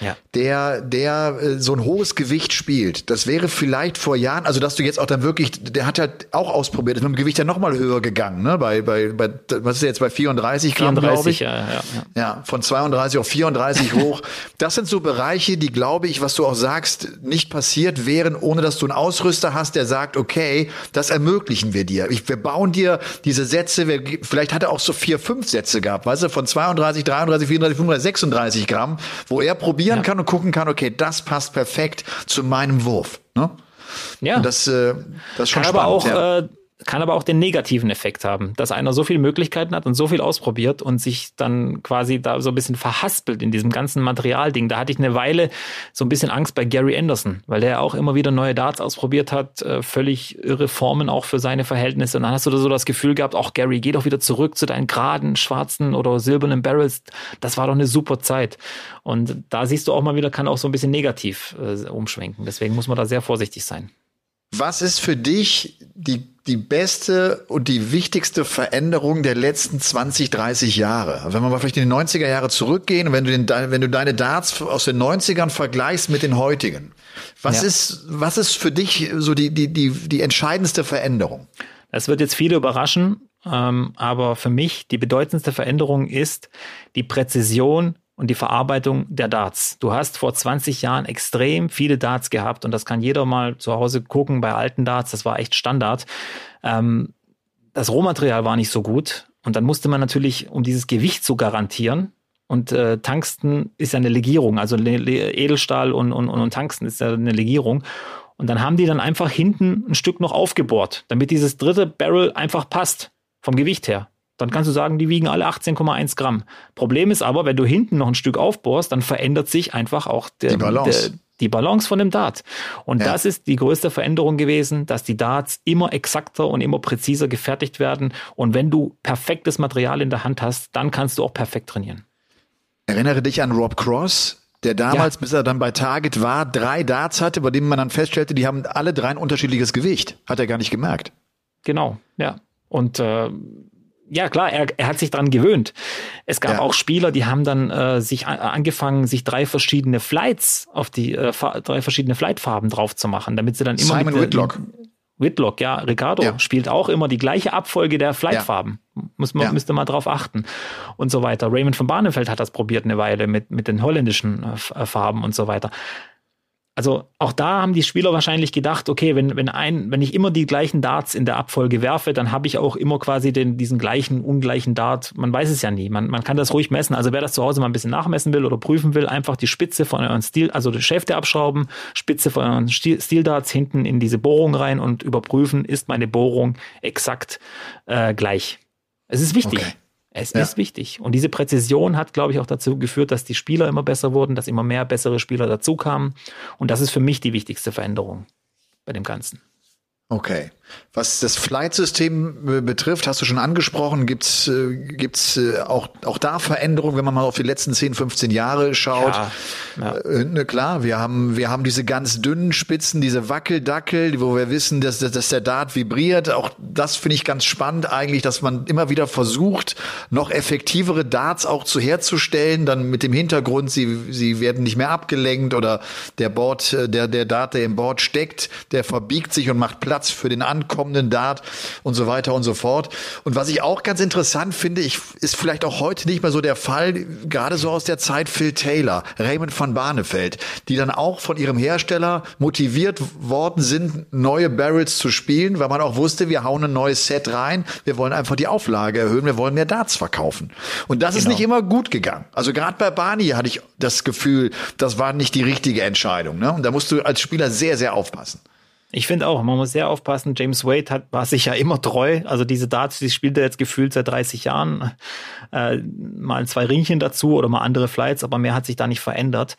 Ja. der der äh, so ein hohes Gewicht spielt. Das wäre vielleicht vor Jahren, also dass du jetzt auch dann wirklich, der hat halt auch ausprobiert, ist mit dem Gewicht ja noch mal höher gegangen, ne? Bei bei bei was ist jetzt bei 34 Gramm, glaube 34, ich. ja, ja, ja. Ja, von 32 auf 34 hoch. Das sind so Bereiche, die, glaube ich, was du auch sagst, nicht passiert wären, ohne dass du einen Ausrüster hast, der sagt, okay, das ermöglichen wir dir. Ich, wir bauen dir diese Sätze, wir, vielleicht hat er auch so vier, fünf Sätze gehabt, weißt du, von 32, 33, 34, 35, 36 Gramm, wo er probieren Ja. kann und gucken kann, okay, das passt perfekt zu meinem Wurf. Ne? ja. Und das, äh, das ist schon kann aber auch spannend. ja. äh, kann aber auch den negativen Effekt haben, dass einer so viele Möglichkeiten hat und so viel ausprobiert und sich dann quasi da so ein bisschen verhaspelt in diesem ganzen Materialding. Da hatte ich eine Weile so ein bisschen Angst bei Gary Anderson, weil der auch immer wieder neue Darts ausprobiert hat, äh, völlig irre Formen auch für seine Verhältnisse. Und dann hast du da so das Gefühl gehabt, auch Gary, geh doch wieder zurück zu deinen geraden, schwarzen oder silbernen Barrels. Das war doch eine super Zeit. Und da siehst du auch mal wieder, kann auch so ein bisschen negativ äh, umschwenken. Deswegen muss man da sehr vorsichtig sein. Was ist für dich die, die beste und die wichtigste Veränderung der letzten 20, 30 Jahre? Wenn wir mal vielleicht in die 90er Jahre zurückgehen und wenn du, den, wenn du deine Darts aus den 90ern vergleichst mit den heutigen. Was Ja. ist, was ist für dich so die, die, die, die entscheidendste Veränderung? Es wird jetzt viele überraschen, ähm, aber für mich die bedeutendste Veränderung ist die Präzision und die Verarbeitung der Darts. Du hast vor 20 Jahren extrem viele Darts gehabt und das kann jeder mal zu Hause gucken bei alten Darts, das war echt Standard. Ähm, das Rohmaterial war nicht so gut und dann musste man natürlich, um dieses Gewicht zu garantieren, und äh, Tungsten ist ja eine Legierung, also Le Le Edelstahl und, und, und Tungsten ist ja eine Legierung. Und dann haben die dann einfach hinten ein Stück noch aufgebohrt, damit dieses dritte Barrel einfach passt, vom Gewicht her. Dann kannst du sagen, die wiegen alle 18,1 Gramm. Problem ist aber, wenn du hinten noch ein Stück aufbohrst, dann verändert sich einfach auch der, Die Balance. Der, die Balance von dem Dart. Und Ja. das ist die größte Veränderung gewesen, dass die Darts immer exakter und immer präziser gefertigt werden. Und wenn du perfektes Material in der Hand hast, dann kannst du auch perfekt trainieren. Erinnere dich an Rob Cross, der damals, bis er dann bei Target war, drei Darts hatte, bei denen man dann feststellte, die haben alle drei ein unterschiedliches Gewicht. Hat er gar nicht gemerkt. Genau, ja. Und äh, ja, klar, er, er hat sich dran gewöhnt. Es gab Ja. auch Spieler, die haben dann äh, sich angefangen, sich drei verschiedene Flights auf die äh, drei verschiedene Flightfarben drauf zu machen, damit sie dann immer Simon mit Whitlock. Whitlock, ja, Ricardo Ja. spielt auch immer die gleiche Abfolge der Flightfarben. Muss man, Ja. müsste man drauf achten und so weiter. Raymond von Barneveld hat das probiert eine Weile mit, mit den holländischen äh, äh, Farben und so weiter. Also auch da haben die Spieler wahrscheinlich gedacht, okay, wenn, wenn, ein, wenn ich immer die gleichen Darts in der Abfolge werfe, dann habe ich auch immer quasi den, diesen gleichen, ungleichen Dart. Man weiß es ja nie. Man, man kann das ruhig messen. Also wer das zu Hause mal ein bisschen nachmessen will oder prüfen will, einfach die Spitze von euren Stil, also die Schäfte abschrauben, Spitze von euren Stil, Stildarts hinten in diese Bohrung rein und überprüfen, ist meine Bohrung exakt äh, gleich. Es ist wichtig. Okay. Es Ja. ist wichtig. Und diese Präzision hat, glaube ich, auch dazu geführt, dass die Spieler immer besser wurden, dass immer mehr bessere Spieler dazu kamen. Und das ist für mich die wichtigste Veränderung bei dem Ganzen. Okay. Was das Flight-System äh, betrifft, hast du schon angesprochen, gibt's äh, gibt's äh, auch auch da Veränderungen, wenn man mal auf die letzten 10, 15 Jahre schaut. Ja, ja. Äh, ne, klar, wir haben wir haben diese ganz dünnen Spitzen, diese Wackeldackel, wo wir wissen, dass, dass der Dart vibriert. Auch das finde ich ganz spannend eigentlich, dass man immer wieder versucht, noch effektivere Darts auch zu herzustellen, dann mit dem Hintergrund, sie sie werden nicht mehr abgelenkt oder der Board, äh, der der Dart, der im Board steckt, der verbiegt sich und macht Platz für den ankommenden Dart und so weiter und so fort. Und was ich auch ganz interessant finde, ich, ist vielleicht auch heute nicht mehr so der Fall, gerade so aus der Zeit Phil Taylor, Raymond van Barneveld, die dann auch von ihrem Hersteller motiviert worden sind, neue Barrels zu spielen, weil man auch wusste, wir hauen ein neues Set rein, wir wollen einfach die Auflage erhöhen, wir wollen mehr Darts verkaufen. Und das genau. ist nicht immer gut gegangen. Also gerade bei Barney hatte ich das Gefühl, das war nicht die richtige Entscheidung. Ne? Und da musst du als Spieler sehr, sehr aufpassen. Ich finde auch, man muss sehr aufpassen. James Wade hat, war sich ja immer treu. Also diese Darts, die spielt er jetzt gefühlt seit 30 Jahren. Äh, mal zwei Ringchen dazu oder mal andere Flights, aber mehr hat sich da nicht verändert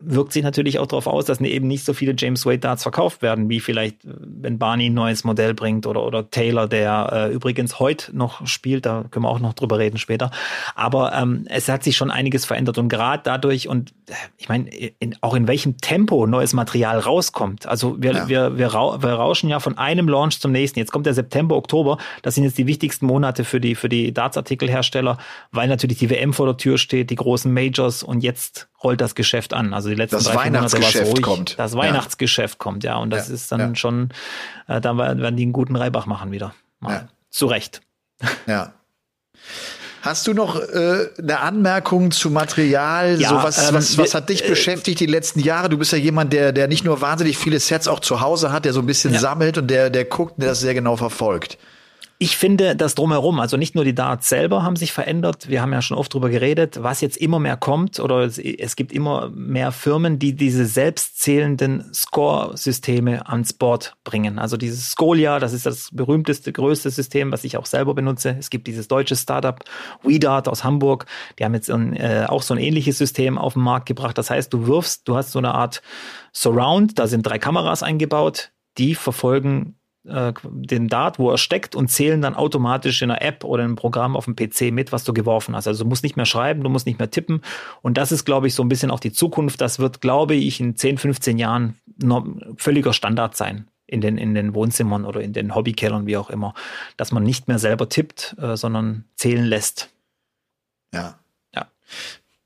wirkt sich natürlich auch darauf aus, dass eben nicht so viele James Wade Darts verkauft werden, wie vielleicht, äh, wenn Barney ein neues Modell bringt oder, oder Taylor, der äh, übrigens heute noch spielt, da können wir auch noch drüber reden später. Aber ähm, es hat sich schon einiges verändert und gerade dadurch und äh, ich meine, auch in welchem Tempo neues Material rauskommt. Also wir, ja. wir, wir, ra wir rauschen ja von einem Launch zum nächsten. Jetzt kommt der September, Oktober. Das sind jetzt die wichtigsten Monate für die, für die Darts-Artikelhersteller, weil natürlich die WM vor der Tür steht, die großen Majors und jetzt rollt das Geschäft an. Also die letzten das drei Weihnachtsgeschäft ruhig. kommt. Das Weihnachtsgeschäft ja. kommt, ja. Und das ja, ist dann ja. schon, äh, da werden die einen guten Reibach machen wieder. Mal. Ja. Zu Recht. Ja. Hast du noch äh, eine Anmerkung zu Material? Ja, so was, ähm, was, was hat dich äh, beschäftigt die letzten Jahre? Du bist ja jemand, der, der nicht nur wahnsinnig viele Sets auch zu Hause hat, der so ein bisschen ja. sammelt und der, der guckt und der das sehr genau verfolgt. Ich finde, das drumherum, also nicht nur die Darts selber haben sich verändert. Wir haben ja schon oft drüber geredet, was jetzt immer mehr kommt oder es, es gibt immer mehr Firmen, die diese selbstzählenden Score-Systeme ans Board bringen. Also dieses Scolia, das ist das berühmteste, größte System, was ich auch selber benutze. Es gibt dieses deutsche Startup WeDart aus Hamburg. Die haben jetzt ein, äh, auch so ein ähnliches System auf den Markt gebracht. Das heißt, du wirfst, du hast so eine Art Surround, da sind drei Kameras eingebaut, die verfolgen äh, den Dart, wo er steckt und zählen dann automatisch in einer App oder in einem Programm auf dem PC mit, was du geworfen hast. Also du musst nicht mehr schreiben, du musst nicht mehr tippen. Und das ist, glaube ich, so ein bisschen auch die Zukunft. Das wird, glaube ich, in 10, 15 Jahren völliger Standard sein in den, in den Wohnzimmern oder in den Hobbykellern, wie auch immer, dass man nicht mehr selber tippt, äh, sondern zählen lässt. Ja. Ja.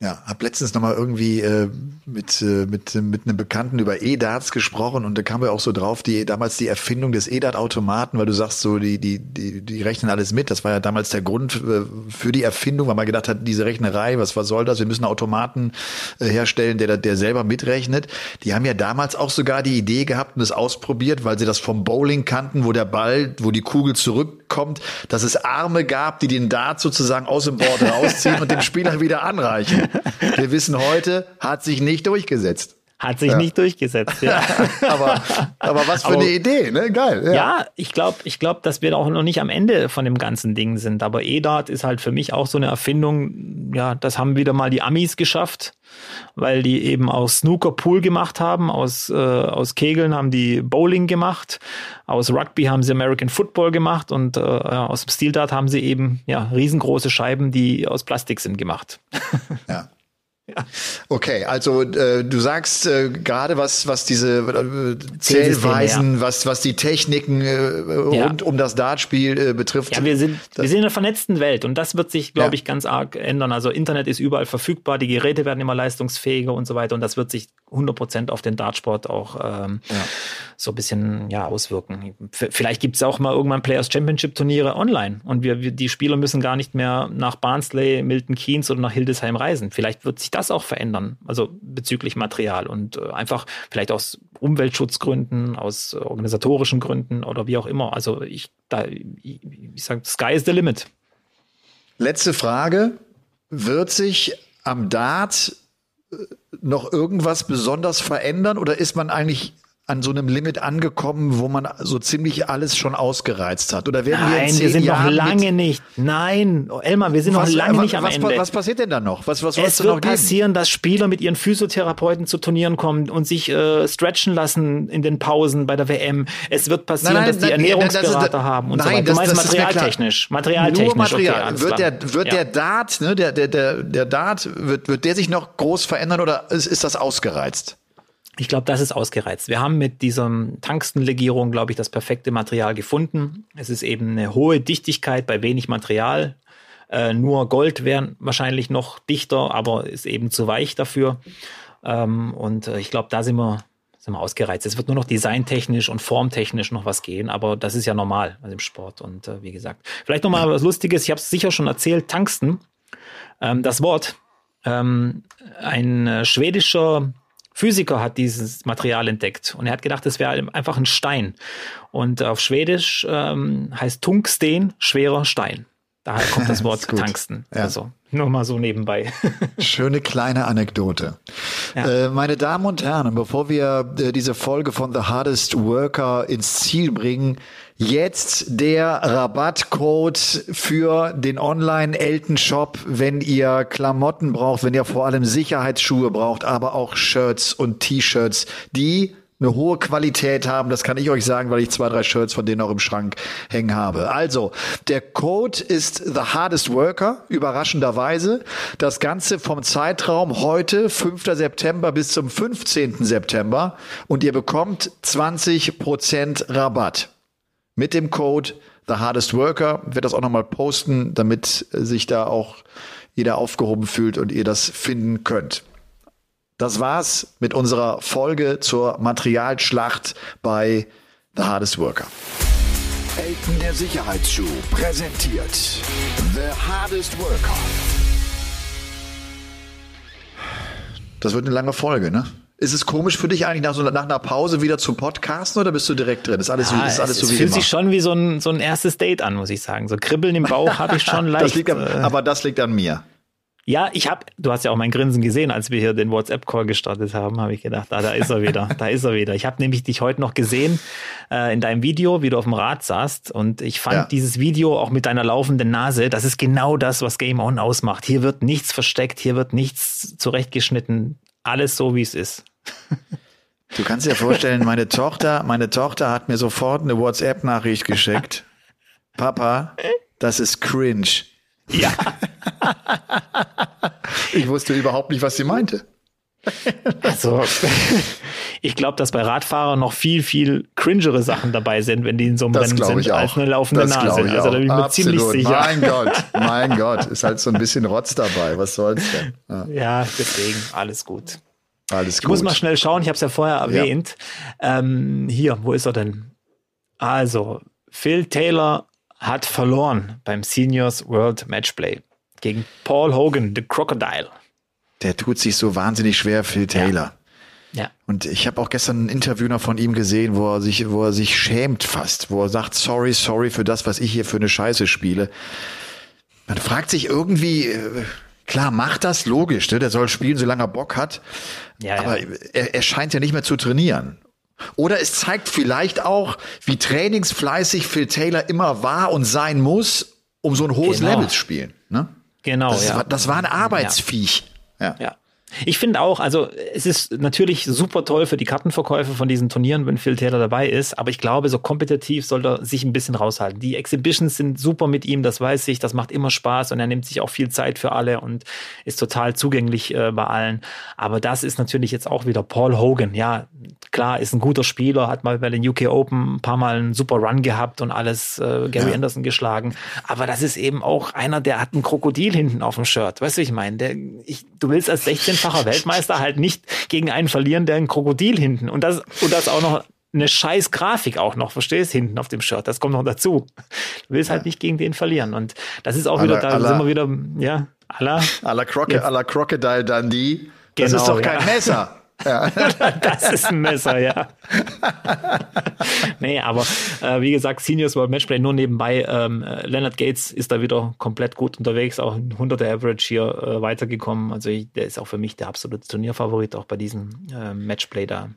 Ja, hab letztens noch mal irgendwie äh, mit äh, mit mit einem Bekannten über E-Darts gesprochen und da kam wir auch so drauf, die damals die Erfindung des E-Dart-Automaten, weil du sagst so, die die die die rechnen alles mit. Das war ja damals der Grund äh, für die Erfindung, weil man gedacht hat, diese Rechnerei, was was soll das? Wir müssen Automaten äh, herstellen, der der selber mitrechnet. Die haben ja damals auch sogar die Idee gehabt und es ausprobiert, weil sie das vom Bowling kannten, wo der Ball, wo die Kugel zurückkommt, dass es Arme gab, die den Dart sozusagen aus dem Board rausziehen und dem Spieler wieder anreichen. Wir wissen heute, hat sich nicht durchgesetzt. Hat sich ja. nicht durchgesetzt, ja. [LAUGHS] aber, aber was für aber, eine Idee, ne? Geil. Ja, ja ich glaube, ich glaub, dass wir auch noch nicht am Ende von dem ganzen Ding sind. Aber EDAT ist halt für mich auch so eine Erfindung, ja, das haben wieder mal die Amis geschafft, weil die eben aus Snooker Pool gemacht haben, aus, äh, aus Kegeln haben die Bowling gemacht, aus Rugby haben sie American Football gemacht und äh, aus Steel Dart haben sie eben ja riesengroße Scheiben, die aus Plastik sind, gemacht. Ja. [LAUGHS] [LAUGHS] Okay, also äh, du sagst äh, gerade was was diese äh, Zählweisen, ja. was was die Techniken äh, rund ja. um das Dartspiel äh, betrifft. Ja, wir sind wir sind in einer vernetzten Welt und das wird sich, glaube ich, ganz arg ändern. Also Internet ist überall verfügbar, die Geräte werden immer leistungsfähiger und so weiter und das wird sich 100 Prozent auf den Dartsport auch ähm, so ein bisschen ja auswirken. Vielleicht gibt es auch mal irgendwann Players Championship Turniere online und wir, wir die Spieler müssen gar nicht mehr nach Barnsley, Milton Keynes oder nach Hildesheim reisen. Vielleicht wird sich das auch verändern, also bezüglich Material und äh, einfach vielleicht aus Umweltschutzgründen, aus äh, organisatorischen Gründen oder wie auch immer. Also ich, da, ich, ich sage, Sky is the limit. Letzte Frage. Wird sich am Dart äh, noch irgendwas besonders verändern oder ist man eigentlich an so einem Limit angekommen, wo man so ziemlich alles schon ausgereizt hat? Oder werden Nein, wir in wir sind Jahren noch lange nicht. Nein, Elmar, wir sind was, noch lange was, nicht am was, Ende. Was passiert denn dann noch? Was, was es wird passieren, dass Spieler mit ihren Physiotherapeuten zu Turnieren kommen und sich äh, stretchen lassen in den Pausen bei der WM. Es wird passieren, nein, nein, dass die nein, Ernährungsberater das, haben und nein, so weiter. Du meinst das, materialtechnisch. Materialtechnisch. Nur Material. Okay, wird der, wird ja. der Dart, ne, der, der, der, der Dart, wird, wird der sich noch groß verändern oder ist, ist das ausgereizt? Ich glaube, das ist ausgereizt. Wir haben mit dieser Tungstenlegierung, glaube ich, das perfekte Material gefunden. Es ist eben eine hohe Dichtigkeit bei wenig Material. Äh, nur Gold wäre wahrscheinlich noch dichter, aber ist eben zu weich dafür. Ähm, und äh, ich glaube, da sind wir, sind wir ausgereizt. Es wird nur noch designtechnisch und formtechnisch noch was gehen, aber das ist ja normal also im Sport. Und äh, wie gesagt, vielleicht noch mal ja. was Lustiges. Ich habe es sicher schon erzählt. Tungsten, ähm, das Wort. Ähm, ein äh, schwedischer Physiker hat dieses Material entdeckt und er hat gedacht, es wäre einfach ein Stein. Und auf Schwedisch ähm, heißt Tungsten schwerer Stein. Daher kommt das [LAUGHS] Wort Tungsten. Ja. Also [LAUGHS] nur mal so nebenbei. [LAUGHS] Schöne kleine Anekdote. Ja. Äh, meine Damen und Herren, bevor wir äh, diese Folge von The Hardest Worker ins Ziel bringen, jetzt der Rabattcode für den Online-Elten-Shop, wenn ihr Klamotten braucht, wenn ihr vor allem Sicherheitsschuhe braucht, aber auch Shirts und T-Shirts, die eine hohe Qualität haben. Das kann ich euch sagen, weil ich zwei, drei Shirts von denen auch im Schrank hängen habe. Also, der Code ist The Hardest Worker, überraschenderweise. Das Ganze vom Zeitraum heute, 5. September bis zum 15. September. Und ihr bekommt 20% Rabatt. Mit dem Code The Hardest Worker. Ich werde das auch nochmal posten, damit sich da auch jeder aufgehoben fühlt und ihr das finden könnt. Das war's mit unserer Folge zur Materialschlacht bei The Hardest Worker. Elton der Sicherheitsschuh präsentiert The Hardest Worker. Das wird eine lange Folge, ne? Ist es komisch für dich eigentlich nach, so, nach einer Pause wieder zu podcasten oder bist du direkt drin? Ist alles, ja, ist alles es, so wie Es fühlt immer? sich schon wie so ein, so ein erstes Date an, muss ich sagen. So Kribbeln im Bauch habe ich schon leicht. [LAUGHS] Das liegt an, äh, aber das liegt an mir. Ja, ich habe, du hast ja auch mein Grinsen gesehen, als wir hier den WhatsApp-Call gestartet haben, habe ich gedacht, ah, da ist er wieder, da ist er wieder. Ich habe nämlich dich heute noch gesehen äh, in deinem Video, wie du auf dem Rad saßt und ich fand ja. dieses Video auch mit deiner laufenden Nase, das ist genau das, was Game On ausmacht. Hier wird nichts versteckt, hier wird nichts zurechtgeschnitten, alles so, wie es ist. Du kannst dir vorstellen, meine Tochter, meine Tochter hat mir sofort eine WhatsApp-Nachricht geschickt. Papa, das ist cringe. Ja. [LAUGHS] ich wusste überhaupt nicht, was sie meinte. Also, [LAUGHS] ich glaube, dass bei Radfahrern noch viel, viel cringere Sachen dabei sind, wenn die in so einem das Rennen sind, als eine laufende das Nase. Also, da bin ich mir ziemlich sicher. Mein Gott, mein Gott, ist halt so ein bisschen Rotz dabei. Was soll's denn? Ja, ja deswegen, alles gut. Alles gut. Ich muss mal schnell schauen, ich habe es ja vorher erwähnt. Ja. Ähm, hier, wo ist er denn? Also, Phil Taylor hat verloren beim Seniors World Matchplay gegen Paul Hogan, The Crocodile. Der tut sich so wahnsinnig schwer, Phil Taylor. Ja. ja. Und ich habe auch gestern ein Interview noch von ihm gesehen, wo er sich, wo er sich schämt fast, wo er sagt, sorry, sorry für das, was ich hier für eine Scheiße spiele. Man fragt sich irgendwie, äh, klar, macht das logisch, ne? der soll spielen, solange er Bock hat. Ja, aber ja. Er, er scheint ja nicht mehr zu trainieren. Oder es zeigt vielleicht auch, wie trainingsfleißig Phil Taylor immer war und sein muss, um so ein hohes genau. Level zu spielen. Ne? Genau, das, ja. War, das war ein Arbeitsviech. Ja. ja. Ich finde auch, also es ist natürlich super toll für die Kartenverkäufe von diesen Turnieren, wenn Phil Taylor dabei ist, aber ich glaube, so kompetitiv soll er sich ein bisschen raushalten. Die Exhibitions sind super mit ihm, das weiß ich, das macht immer Spaß und er nimmt sich auch viel Zeit für alle und ist total zugänglich äh, bei allen. Aber das ist natürlich jetzt auch wieder Paul Hogan. Ja, klar, ist ein guter Spieler, hat mal bei den UK Open ein paar Mal einen super Run gehabt und alles äh, Gary ja. Anderson geschlagen. Aber das ist eben auch einer, der hat ein Krokodil hinten auf dem Shirt. Weißt du, ich meine, du willst als 16 mehrfacher Weltmeister halt nicht gegen einen verlieren, der ein Krokodil hinten und das und das auch noch eine scheiß Grafik auch noch, verstehst, hinten auf dem Shirt. Das kommt noch dazu. Du willst halt nicht gegen den verlieren. Und das ist auch wieder, da sind wir wieder, ja, aller. Aller Croc aller Crocodile Dundee. Das genau, ist doch kein ja. Messer. Ja. [LAUGHS] das ist ein Messer, ja. nee, aber äh, wie gesagt, Seniors World Matchplay nur nebenbei. Ähm, äh, Leonard Gates ist da wieder komplett gut unterwegs, auch ein 100er Average hier äh, weitergekommen. Also ich, der ist auch für mich der absolute Turnierfavorit, auch bei diesem äh, Matchplay da.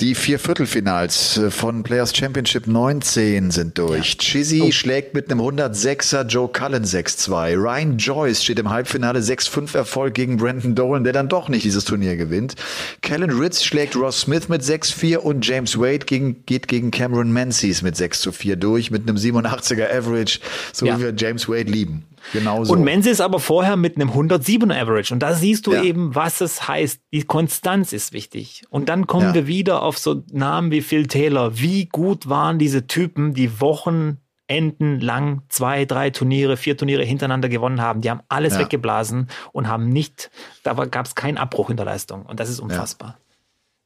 Die vier Viertelfinals äh, von Players Championship 19 sind durch. Ja. Chizzy oh. schlägt mit einem 106er Joe Cullen 6-2. Ryan Joyce steht im Halbfinale 6-5 Erfolg gegen Brandon Dolan, der dann doch nicht dieses Turnier gewinnt. Kellen Ritz schlägt Ross Smith mit 6-4 und James Wade gegen, geht gegen Cameron Menzies mit 6-4 durch mit einem 87er Average, so ja. wie wir James Wade lieben. Genau so. Und Menzies aber vorher mit einem 107er Average. Und da siehst du ja. eben, was es heißt. Die Konstanz ist wichtig. Und dann kommen ja. wir wieder auf so Namen wie Phil Taylor. Wie gut waren diese Typen, die Wochenenden lang zwei, drei Turniere, vier Turniere hintereinander gewonnen haben. Die haben alles ja. weggeblasen und haben nicht, da gab es keinen Abbruch in der Leistung. Und das ist unfassbar.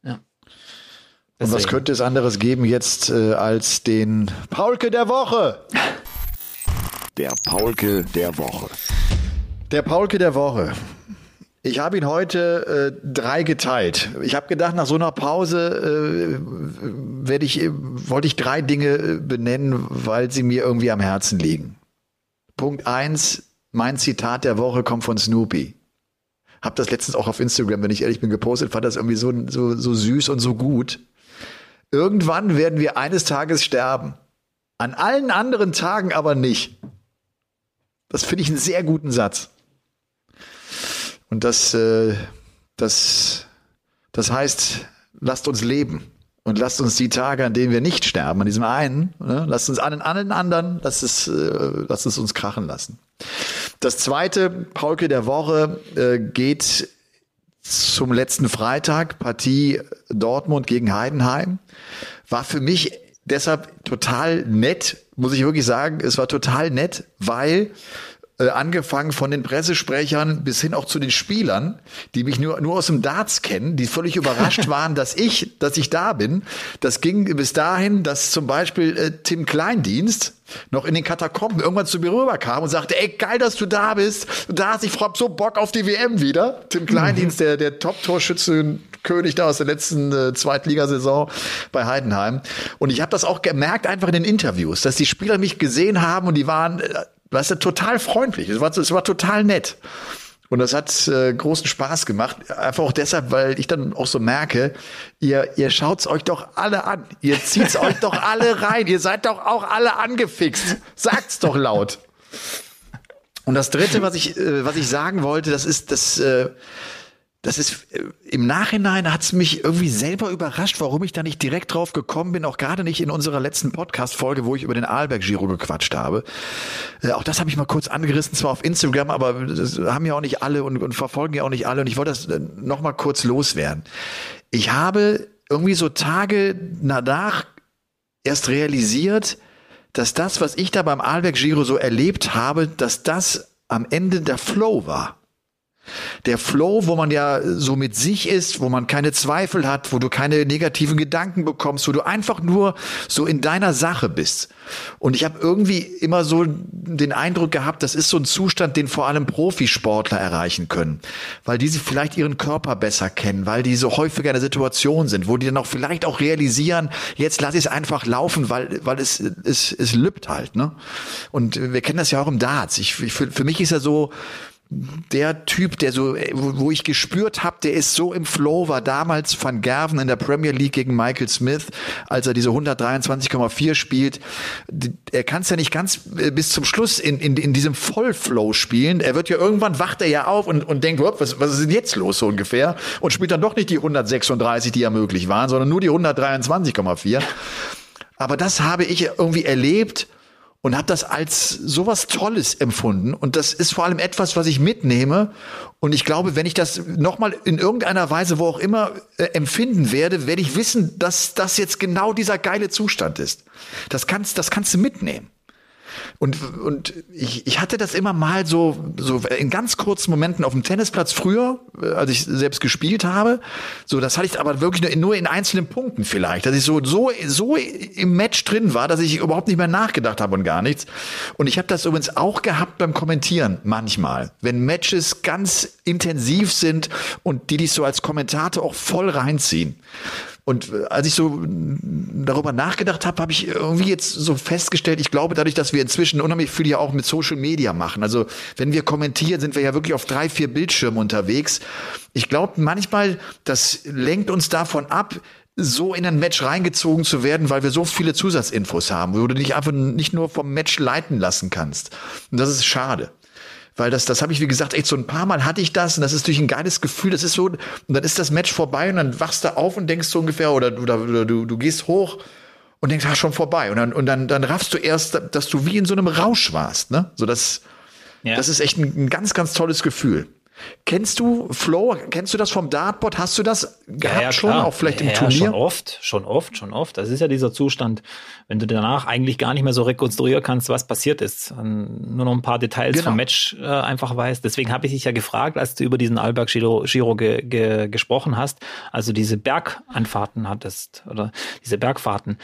Ja. Und was könnte es anderes geben jetzt äh, als den Paulke der Woche? [LAUGHS] Der Paulke der Woche. Der Paulke der Woche. Ich habe ihn heute äh, drei geteilt. Ich habe gedacht, nach so einer Pause äh, ich, wollte ich drei Dinge äh, benennen, weil sie mir irgendwie am Herzen liegen. Punkt eins: Mein Zitat der Woche kommt von Snoopy. Hab das letztens auch auf Instagram, wenn ich ehrlich bin, gepostet, fand das irgendwie so, so, so süß und so gut. Irgendwann werden wir eines Tages sterben. An allen anderen Tagen aber nicht. Das finde ich einen sehr guten Satz. Und das, äh, das, das heißt, lasst uns leben und lasst uns die Tage, an denen wir nicht sterben, an diesem einen, ne, lasst uns an den anderen, lasst es, äh, lasst es uns krachen lassen. Das zweite, Paulke der Woche, äh, geht zum letzten Freitag, Partie Dortmund gegen Heidenheim. War für mich deshalb total nett, muss ich wirklich sagen. Es war total nett, weil äh, angefangen von den Pressesprechern bis hin auch zu den Spielern, die mich nur, nur aus dem Darts kennen, die völlig [LAUGHS] überrascht waren, dass ich, dass ich da bin. Das ging bis dahin, dass zum Beispiel äh, Tim Kleindienst noch in den Katakomben irgendwann zu mir rüberkam und sagte, ey, geil, dass du da bist. Da hast ich hab so Bock auf die WM wieder. Tim Kleindienst, der, der Top-Torschütze König da aus der letzten äh, Zweitligasaison bei Heidenheim. Und ich habe das auch gemerkt einfach in den Interviews, dass die Spieler mich gesehen haben und die waren, äh, weißt du, total freundlich. Es war, es war total nett. Und das hat äh, großen Spaß gemacht. Einfach auch deshalb, weil ich dann auch so merke, ihr, ihr schaut's euch doch alle an. Ihr zieht's [LAUGHS] euch doch alle rein. Ihr seid doch auch alle angefixt. Sagt's doch laut. Und das dritte, was ich, äh, was ich sagen wollte, das ist, das, äh, das ist äh, im Nachhinein hat es mich irgendwie selber überrascht, warum ich da nicht direkt drauf gekommen bin, auch gerade nicht in unserer letzten Podcast-Folge, wo ich über den Aalberg Giro gequatscht habe. Äh, auch das habe ich mal kurz angerissen, zwar auf Instagram, aber das haben ja auch nicht alle und, und verfolgen ja auch nicht alle. Und ich wollte das äh, noch mal kurz loswerden. Ich habe irgendwie so Tage danach erst realisiert, dass das, was ich da beim Aalberg Giro so erlebt habe, dass das am Ende der Flow war. Der Flow, wo man ja so mit sich ist, wo man keine Zweifel hat, wo du keine negativen Gedanken bekommst, wo du einfach nur so in deiner Sache bist. Und ich habe irgendwie immer so den Eindruck gehabt, das ist so ein Zustand, den vor allem Profisportler erreichen können, weil die vielleicht ihren Körper besser kennen, weil die so häufiger in der Situation sind, wo die dann auch vielleicht auch realisieren, jetzt lass ich es einfach laufen, weil weil es es es lübt halt, ne? Und wir kennen das ja auch im Darts. Ich, ich für, für mich ist ja so der Typ, der so, wo ich gespürt habe, der ist so im Flow, war damals Van Gerven in der Premier League gegen Michael Smith, als er diese 123,4 spielt. Er kann es ja nicht ganz äh, bis zum Schluss in, in, in diesem Vollflow spielen. Er wird ja irgendwann wacht er ja auf und, und denkt, was, was ist denn jetzt los so ungefähr? Und spielt dann doch nicht die 136, die ja möglich waren, sondern nur die 123,4. Aber das habe ich irgendwie erlebt und habe das als sowas Tolles empfunden. Und das ist vor allem etwas, was ich mitnehme. Und ich glaube, wenn ich das nochmal in irgendeiner Weise, wo auch immer, äh, empfinden werde, werde ich wissen, dass das jetzt genau dieser geile Zustand ist. Das kannst, das kannst du mitnehmen. Und, und ich, ich hatte das immer mal so, so in ganz kurzen Momenten auf dem Tennisplatz früher, äh, als ich selbst gespielt habe. So, das hatte ich aber wirklich nur in, einzelnen Punkten vielleicht, dass ich so, so, so im Match drin war, dass ich überhaupt nicht mehr nachgedacht habe und gar nichts. Und ich habe das übrigens auch gehabt beim Kommentieren manchmal. Wenn Matches ganz intensiv sind und die dich so als Kommentator auch voll reinziehen. Und äh, als ich so darüber nachgedacht habe, habe ich irgendwie jetzt so festgestellt, ich glaube dadurch, dass wir inzwischen unheimlich viel ja auch mit Social Media machen. Also wenn wir kommentieren, sind wir ja wirklich auf drei, vier Bildschirmen unterwegs. Ich glaube manchmal, das lenkt uns davon ab, so in ein Match reingezogen zu werden, weil wir so viele Zusatzinfos haben, wo du dich einfach nicht nur vom Match leiten lassen kannst. Und das ist schade. Weil das, das habe ich, wie gesagt, echt so ein paar Mal hatte ich das und das ist durch ein geiles Gefühl. Das ist so, und dann ist das Match vorbei und dann wachst du auf und denkst so ungefähr, oder, oder, oder du, du gehst hoch und denkst, ah, schon vorbei. Und dann, und dann, dann raffst du erst, dass du wie in so einem Rausch warst, ne? So das, ja. das ist echt ein, ein ganz, ganz tolles Gefühl. Kennst du Flow? Kennst du das vom Dartboard? Hast du das gehabt ja, schon? Auch vielleicht im ja, Turnier? Schon oft, schon oft, schon oft. Das ist ja dieser Zustand, wenn du danach eigentlich gar nicht mehr so rekonstruieren kannst, was passiert ist. Nur noch ein paar Details Genau. vom Match äh, einfach weißt. Deswegen habe ich dich ja gefragt, als du über diesen Alberg Giro, Giro ge, ge, gesprochen hast, also diese Berganfahrten hattest oder diese Bergfahrten.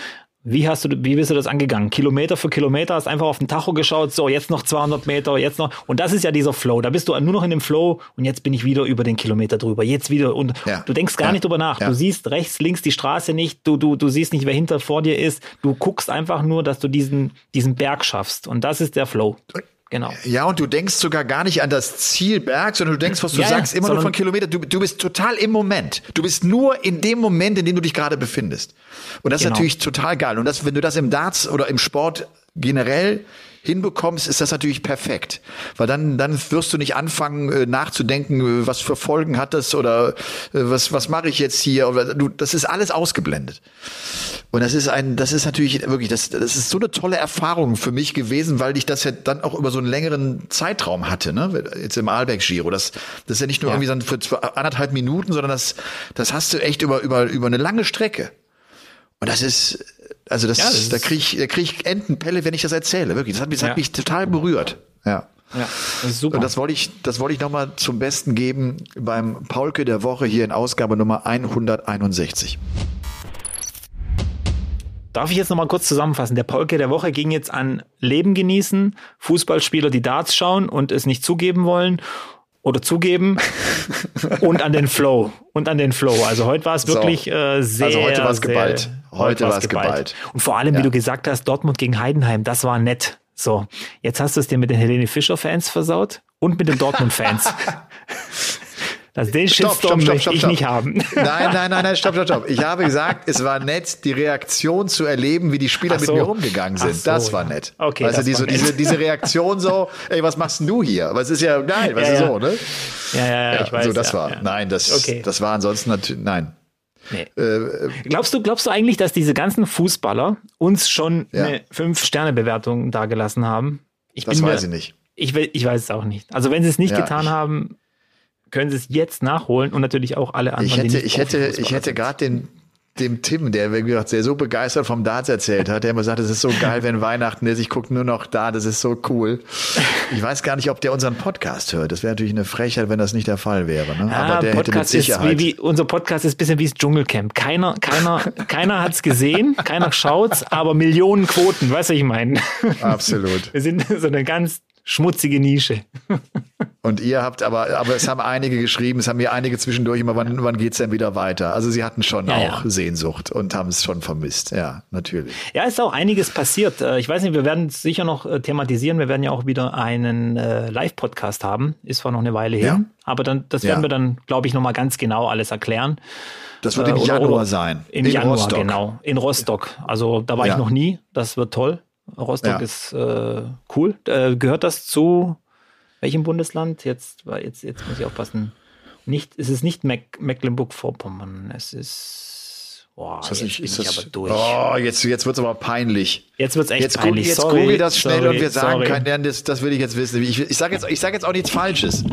Wie hast du, wie bist du das angegangen? Kilometer für Kilometer, hast einfach auf den Tacho geschaut, so jetzt noch 200 Meter, jetzt noch. Und das ist ja dieser Flow. Da bist du nur noch in dem Flow und jetzt bin ich wieder über den Kilometer drüber. Jetzt wieder und Ja. du denkst gar Ja. nicht drüber nach. Ja. Du siehst rechts, links die Straße nicht. Du, du, du siehst nicht, wer hinter vor dir ist. Du guckst einfach nur, dass du diesen, diesen Berg schaffst. Und das ist der Flow. Genau. Ja, und du denkst sogar gar nicht an das Ziel Berg, sondern du denkst, was du Ja, sagst, immer nur von Kilometer. Du, du bist total im Moment. Du bist nur in dem Moment, in dem du dich gerade befindest. Und das ist Genau. natürlich total geil. Und das, wenn du das im Darts oder im Sport generell hinbekommst, ist das natürlich perfekt. Weil dann, dann wirst du nicht anfangen äh, nachzudenken, äh, was für Folgen hat das oder äh, was, was mache ich jetzt hier. Oder, du, das ist alles ausgeblendet. Und das ist ein, das ist natürlich wirklich, das, das ist so eine tolle Erfahrung für mich gewesen, weil ich das ja dann auch über so einen längeren Zeitraum hatte, ne? Jetzt im Arlberg Giro. Das, das ist ja nicht nur Ja. irgendwie so für zwei, anderthalb Minuten, sondern das, das hast du echt über, über, über eine lange Strecke. Und das ist, also das, Ja, das da kriege ich, da krieg ich Entenpelle, wenn ich das erzähle. Wirklich. Das hat mich, das hat mich total berührt. Ja. Ja, das ist super. Und das wollte ich, das wollte ich nochmal zum Besten geben beim Paulke der Woche hier in Ausgabe Nummer 161. Darf ich jetzt noch mal kurz zusammenfassen? Der Polke der Woche ging jetzt an Leben genießen, Fußballspieler, die Darts schauen und es nicht zugeben wollen oder zugeben [LAUGHS] und an den Flow und an den Flow. Also heute war es So. wirklich äh, sehr Also heute war's sehr- geballt. Heute war's war's geballt. Und vor allem, Ja. wie du gesagt hast, Dortmund gegen Heidenheim, das war nett. So, jetzt hast du es dir mit den Helene Fischer Fans versaut und mit den Dortmund Fans. [LAUGHS] Das, den Stopp, Shitstorm stopp, stopp, möchte stopp, ich nicht haben. Nein, nein, nein, nein, stopp, stopp, stopp. Ich habe gesagt, es war nett, die Reaktion zu erleben, wie die Spieler Ach mit so. mir umgegangen sind. So, das war nett. Okay, Also die, so, nett. diese, diese Reaktion so, ey, was machst denn du hier? Es ist ja geil, weißt Ja, du ja. so, ne? Ja, ja, ja, ich weiß. so, das war. Nein, das, Okay. das war ansonsten natürlich, nein. Nee. Äh, Glaubst du, glaubst du eigentlich, dass diese ganzen Fußballer uns schon eine Fünf-Sterne-Bewertung dagelassen haben? Ich Das weiß mir, ich nicht. Ich, ich weiß es auch nicht. Also wenn sie es nicht getan ich- haben, können sie es jetzt nachholen und natürlich auch alle anderen. Ich hätte, ich hätte, ich hätte gerade den, dem Tim, der, wie gesagt, der so begeistert vom Darts erzählt hat, der immer sagt, es ist so geil, wenn [LAUGHS] Weihnachten ist, ich gucke nur noch da, das ist so cool. Ich weiß gar nicht, ob der unseren Podcast hört. Das wäre natürlich eine Frechheit, wenn das nicht der Fall wäre. Ne? Ah, Aber der hätte mit Podcast ist Sicherheit. wie, wie, unser Podcast ist ein bisschen wie das Dschungelcamp. Keiner, keiner, [LAUGHS] keiner hat es gesehen, keiner schaut's, aber Millionen Quoten, weißt du, was ich meine? Absolut. Wir sind so eine ganz schmutzige Nische. [LAUGHS] Und ihr habt aber, aber es haben einige geschrieben, es haben mir einige zwischendurch immer, wann, wann geht's denn wieder weiter? Also sie hatten schon Ja, auch ja. Sehnsucht und haben es schon vermisst. Ja, natürlich. Ja, ist auch einiges passiert. Äh, Ich weiß nicht, wir werden es sicher noch äh, thematisieren. Wir werden ja auch wieder einen äh, Live-Podcast haben. Ist zwar noch eine Weile hin, Ja. aber dann, das werden wir dann, glaube ich, noch mal ganz genau alles erklären. Das wird im Äh, Januar sein. Im in Januar, Rostock. genau. In Rostock. Also da war ich noch nie. Das wird toll. Rostock Ja. ist äh, cool. Äh, gehört das zu welchem Bundesland? Jetzt, jetzt, jetzt muss ich aufpassen. Nicht, es ist nicht Meck Mecklenburg-Vorpommern. Es ist. Boah, Ist das jetzt nicht, ist das, aber durch. Oh, jetzt, jetzt wird's aber peinlich. Jetzt wird's echt Jetzt, peinlich. jetzt sorry, google das schnell sorry, und wir sagen sorry. können, das, das will ich jetzt wissen. Ich, ich sage jetzt, ich sag jetzt auch nichts Falsches.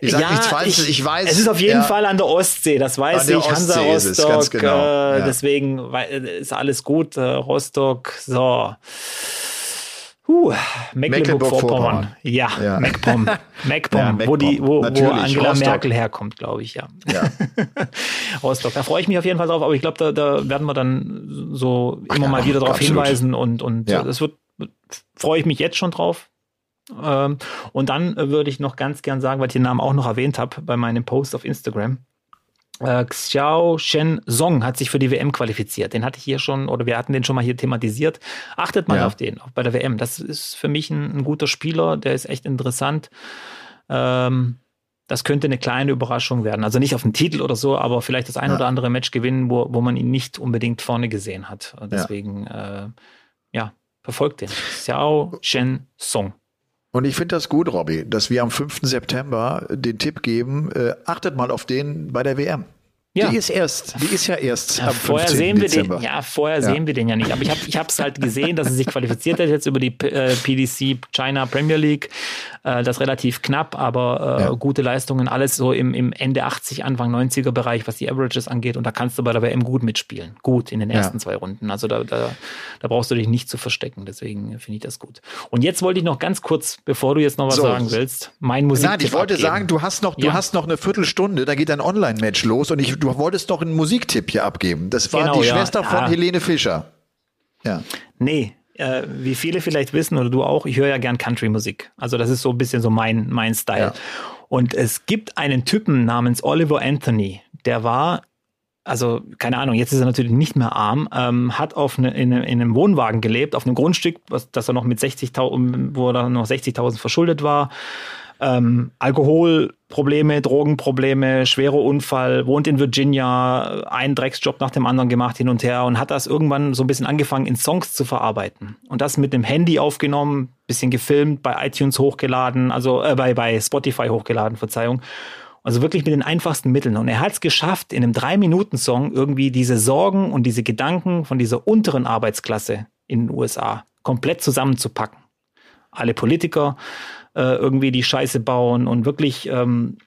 Ich sage Ja, nichts Falsches, ich, weiß. Es ist auf jeden ja, Fall an der Ostsee, das weiß ich. Hansa Ostsee ist es, Rostock, ganz genau, äh, ja. deswegen ist alles gut. Äh, Rostock, so. Huh, Mecklenburg-Vorpommern. Ja, Ja. MacPom. [LAUGHS] MacPom, Ja, wo, die, wo, wo Angela Rostock. Merkel herkommt, glaube ich, ja. Ja. [LAUGHS] Rostock. Da freue ich mich auf jeden Fall drauf, aber ich glaube, da, da werden wir dann so immer ja, mal wieder darauf hinweisen und, und Ja. das wird, freue ich mich jetzt schon drauf. Ähm, und dann äh, würde ich noch ganz gern sagen, weil ich den Namen auch noch erwähnt habe bei meinem Post auf Instagram. Äh, Xiao Shen Song hat sich für die WM qualifiziert. Den hatte ich hier schon, oder wir hatten den schon mal hier thematisiert. Achtet mal Ja. auf den, auch bei der WM. Das ist für mich ein, ein guter Spieler, der ist echt interessant. Ähm, das könnte eine kleine Überraschung werden. Also nicht auf den Titel oder so, aber vielleicht das ein Ja. oder andere Match gewinnen, wo, wo man ihn nicht unbedingt vorne gesehen hat. Deswegen, ja, äh, ja verfolgt den. Xiao Shen Song. Und ich finde das gut, Robby, dass wir am 5. September den Tipp geben, äh, achtet mal auf den bei der WM. Ja. Die ist erst, die ist ja erst ja, vorher sehen wir Dezember. den, ja, vorher ja. sehen wir den ja nicht. Aber ich habe ich es halt gesehen, dass er sich qualifiziert hat jetzt über die äh, PDC China Premier League. Äh, das relativ knapp, aber äh, ja. gute Leistungen, alles so im, im Ende 80, Anfang 90er Bereich, was die Averages angeht. Und da kannst du bei der WM gut mitspielen. Gut in den ersten zwei Runden. Also da, da, da brauchst du dich nicht zu verstecken. Deswegen finde ich das gut. Und jetzt wollte ich noch ganz kurz, bevor du jetzt noch was so. sagen willst, mein Musik. Nein, ich wollte abgeben. sagen, du hast noch, du hast noch eine Viertelstunde, da geht ein Online-Match los und ich, du du wolltest doch einen Musiktipp hier abgeben. Das war genau, die ja. Schwester von ja. Helene Fischer. Ja. Nee, äh, wie viele vielleicht wissen oder du auch, ich höre ja gern Country-Musik. Also das ist so ein bisschen so mein, mein Style. Ja. Und es gibt einen Typen namens Oliver Anthony, der war also keine Ahnung, jetzt ist er natürlich nicht mehr arm, ähm, hat auf eine, in, in, einem Wohnwagen gelebt, auf einem Grundstück, was, das er noch mit 60.000, wo er noch 60.000 verschuldet war, ähm, Alkoholprobleme, Drogenprobleme, schwerer Unfall, wohnt in Virginia, einen Drecksjob nach dem anderen gemacht hin und her und hat das irgendwann so ein bisschen angefangen in Songs zu verarbeiten und das mit dem Handy aufgenommen, bisschen gefilmt, bei iTunes hochgeladen, also äh, bei bei Spotify hochgeladen, Verzeihung. Also wirklich mit den einfachsten Mitteln. Und er hat es geschafft, in einem Drei-Minuten-Song irgendwie diese Sorgen und diese Gedanken von dieser unteren Arbeitsklasse in den USA komplett zusammenzupacken. Alle Politiker, äh, irgendwie die Scheiße bauen und wirklich, ähm,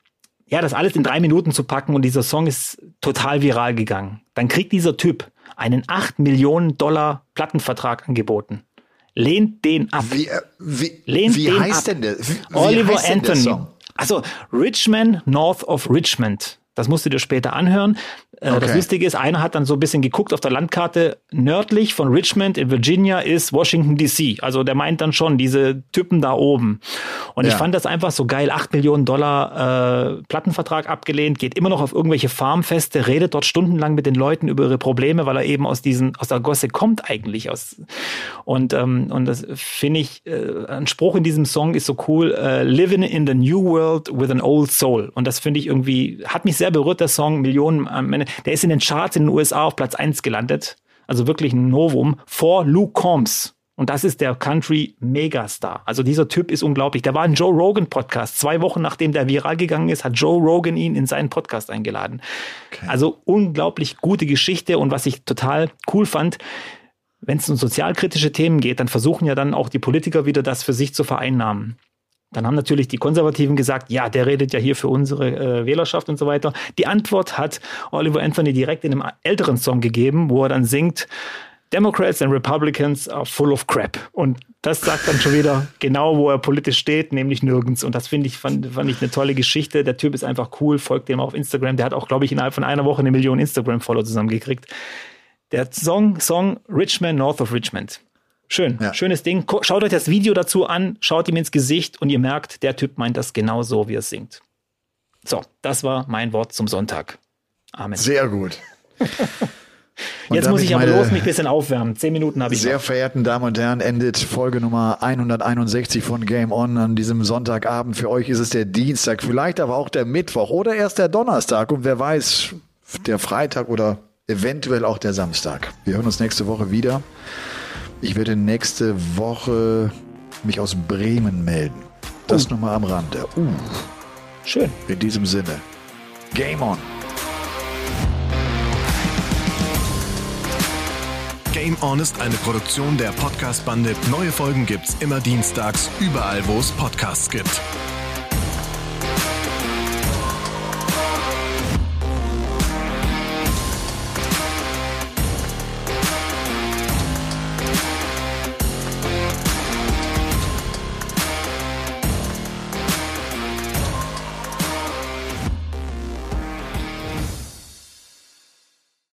ja, das alles in drei Minuten zu packen und dieser Song ist total viral gegangen. Dann kriegt dieser Typ einen 8 Millionen Dollar Plattenvertrag angeboten. Lehnt den ab. Wie, äh, wie, Lehnt wie heißt ab. denn der? Wie, Oliver Anthony. Also Richmond, North of Richmond. Das musst du dir später anhören. Okay. Das Lustige ist, einer hat dann so ein bisschen geguckt auf der Landkarte. Nördlich von Richmond in Virginia ist Washington DC. Also der meint dann schon diese Typen da oben. Und ja. ich fand das einfach so geil. Acht Millionen Dollar äh, Plattenvertrag abgelehnt, geht immer noch auf irgendwelche Farmfeste, redet dort stundenlang mit den Leuten über ihre Probleme, weil er eben aus diesen aus der Gosse kommt eigentlich aus. Und ähm, und das finde ich äh, ein Spruch in diesem Song ist so cool. Äh, Living in the new world with an old soul. Und das finde ich irgendwie hat mich sehr berührt der Song. Millionen am Ende der ist in den Charts in den USA auf Platz 1 gelandet. Also wirklich ein Novum vor Luke Combs. Und das ist der Country Megastar. Also dieser Typ ist unglaublich. Der war in Joe Rogan Podcast. Zwei Wochen nachdem der viral gegangen ist, hat Joe Rogan ihn in seinen Podcast eingeladen. Okay. Also unglaublich gute Geschichte. Und was ich total cool fand, wenn es um sozialkritische Themen geht, dann versuchen ja dann auch die Politiker wieder das für sich zu vereinnahmen. Dann haben natürlich die Konservativen gesagt, ja, der redet ja hier für unsere äh, Wählerschaft und so weiter. Die Antwort hat Oliver Anthony direkt in einem älteren Song gegeben, wo er dann singt, Democrats and Republicans are full of crap. Und das sagt dann schon wieder genau, wo er politisch steht, nämlich nirgends. Und das finde ich, fand, fand ich eine tolle Geschichte. Der Typ ist einfach cool, folgt dem auf Instagram. Der hat auch, glaube ich, innerhalb von einer Woche eine Million Instagram-Follower zusammengekriegt. Der Song, Song Richmond, North of Richmond. Schön, ja. schönes Ding. Schaut euch das Video dazu an, schaut ihm ins Gesicht und ihr merkt, der Typ meint das genau so, wie er singt. So, das war mein Wort zum Sonntag. Amen. Sehr gut. [LAUGHS] Jetzt muss ich aber los mich ein bisschen aufwärmen. Zehn Minuten habe ich. Sehr noch. verehrten Damen und Herren, endet Folge Nummer 161 von Game On an diesem Sonntagabend. Für euch ist es der Dienstag, vielleicht aber auch der Mittwoch oder erst der Donnerstag und wer weiß, der Freitag oder eventuell auch der Samstag. Wir hören uns nächste Woche wieder. Ich werde nächste Woche mich aus Bremen melden. Das uh. nochmal am Rande. Uh. Schön. In diesem Sinne. Game on. Game On ist eine Produktion der Podcast-Bande. Neue Folgen gibt's immer dienstags, überall, wo es Podcasts gibt.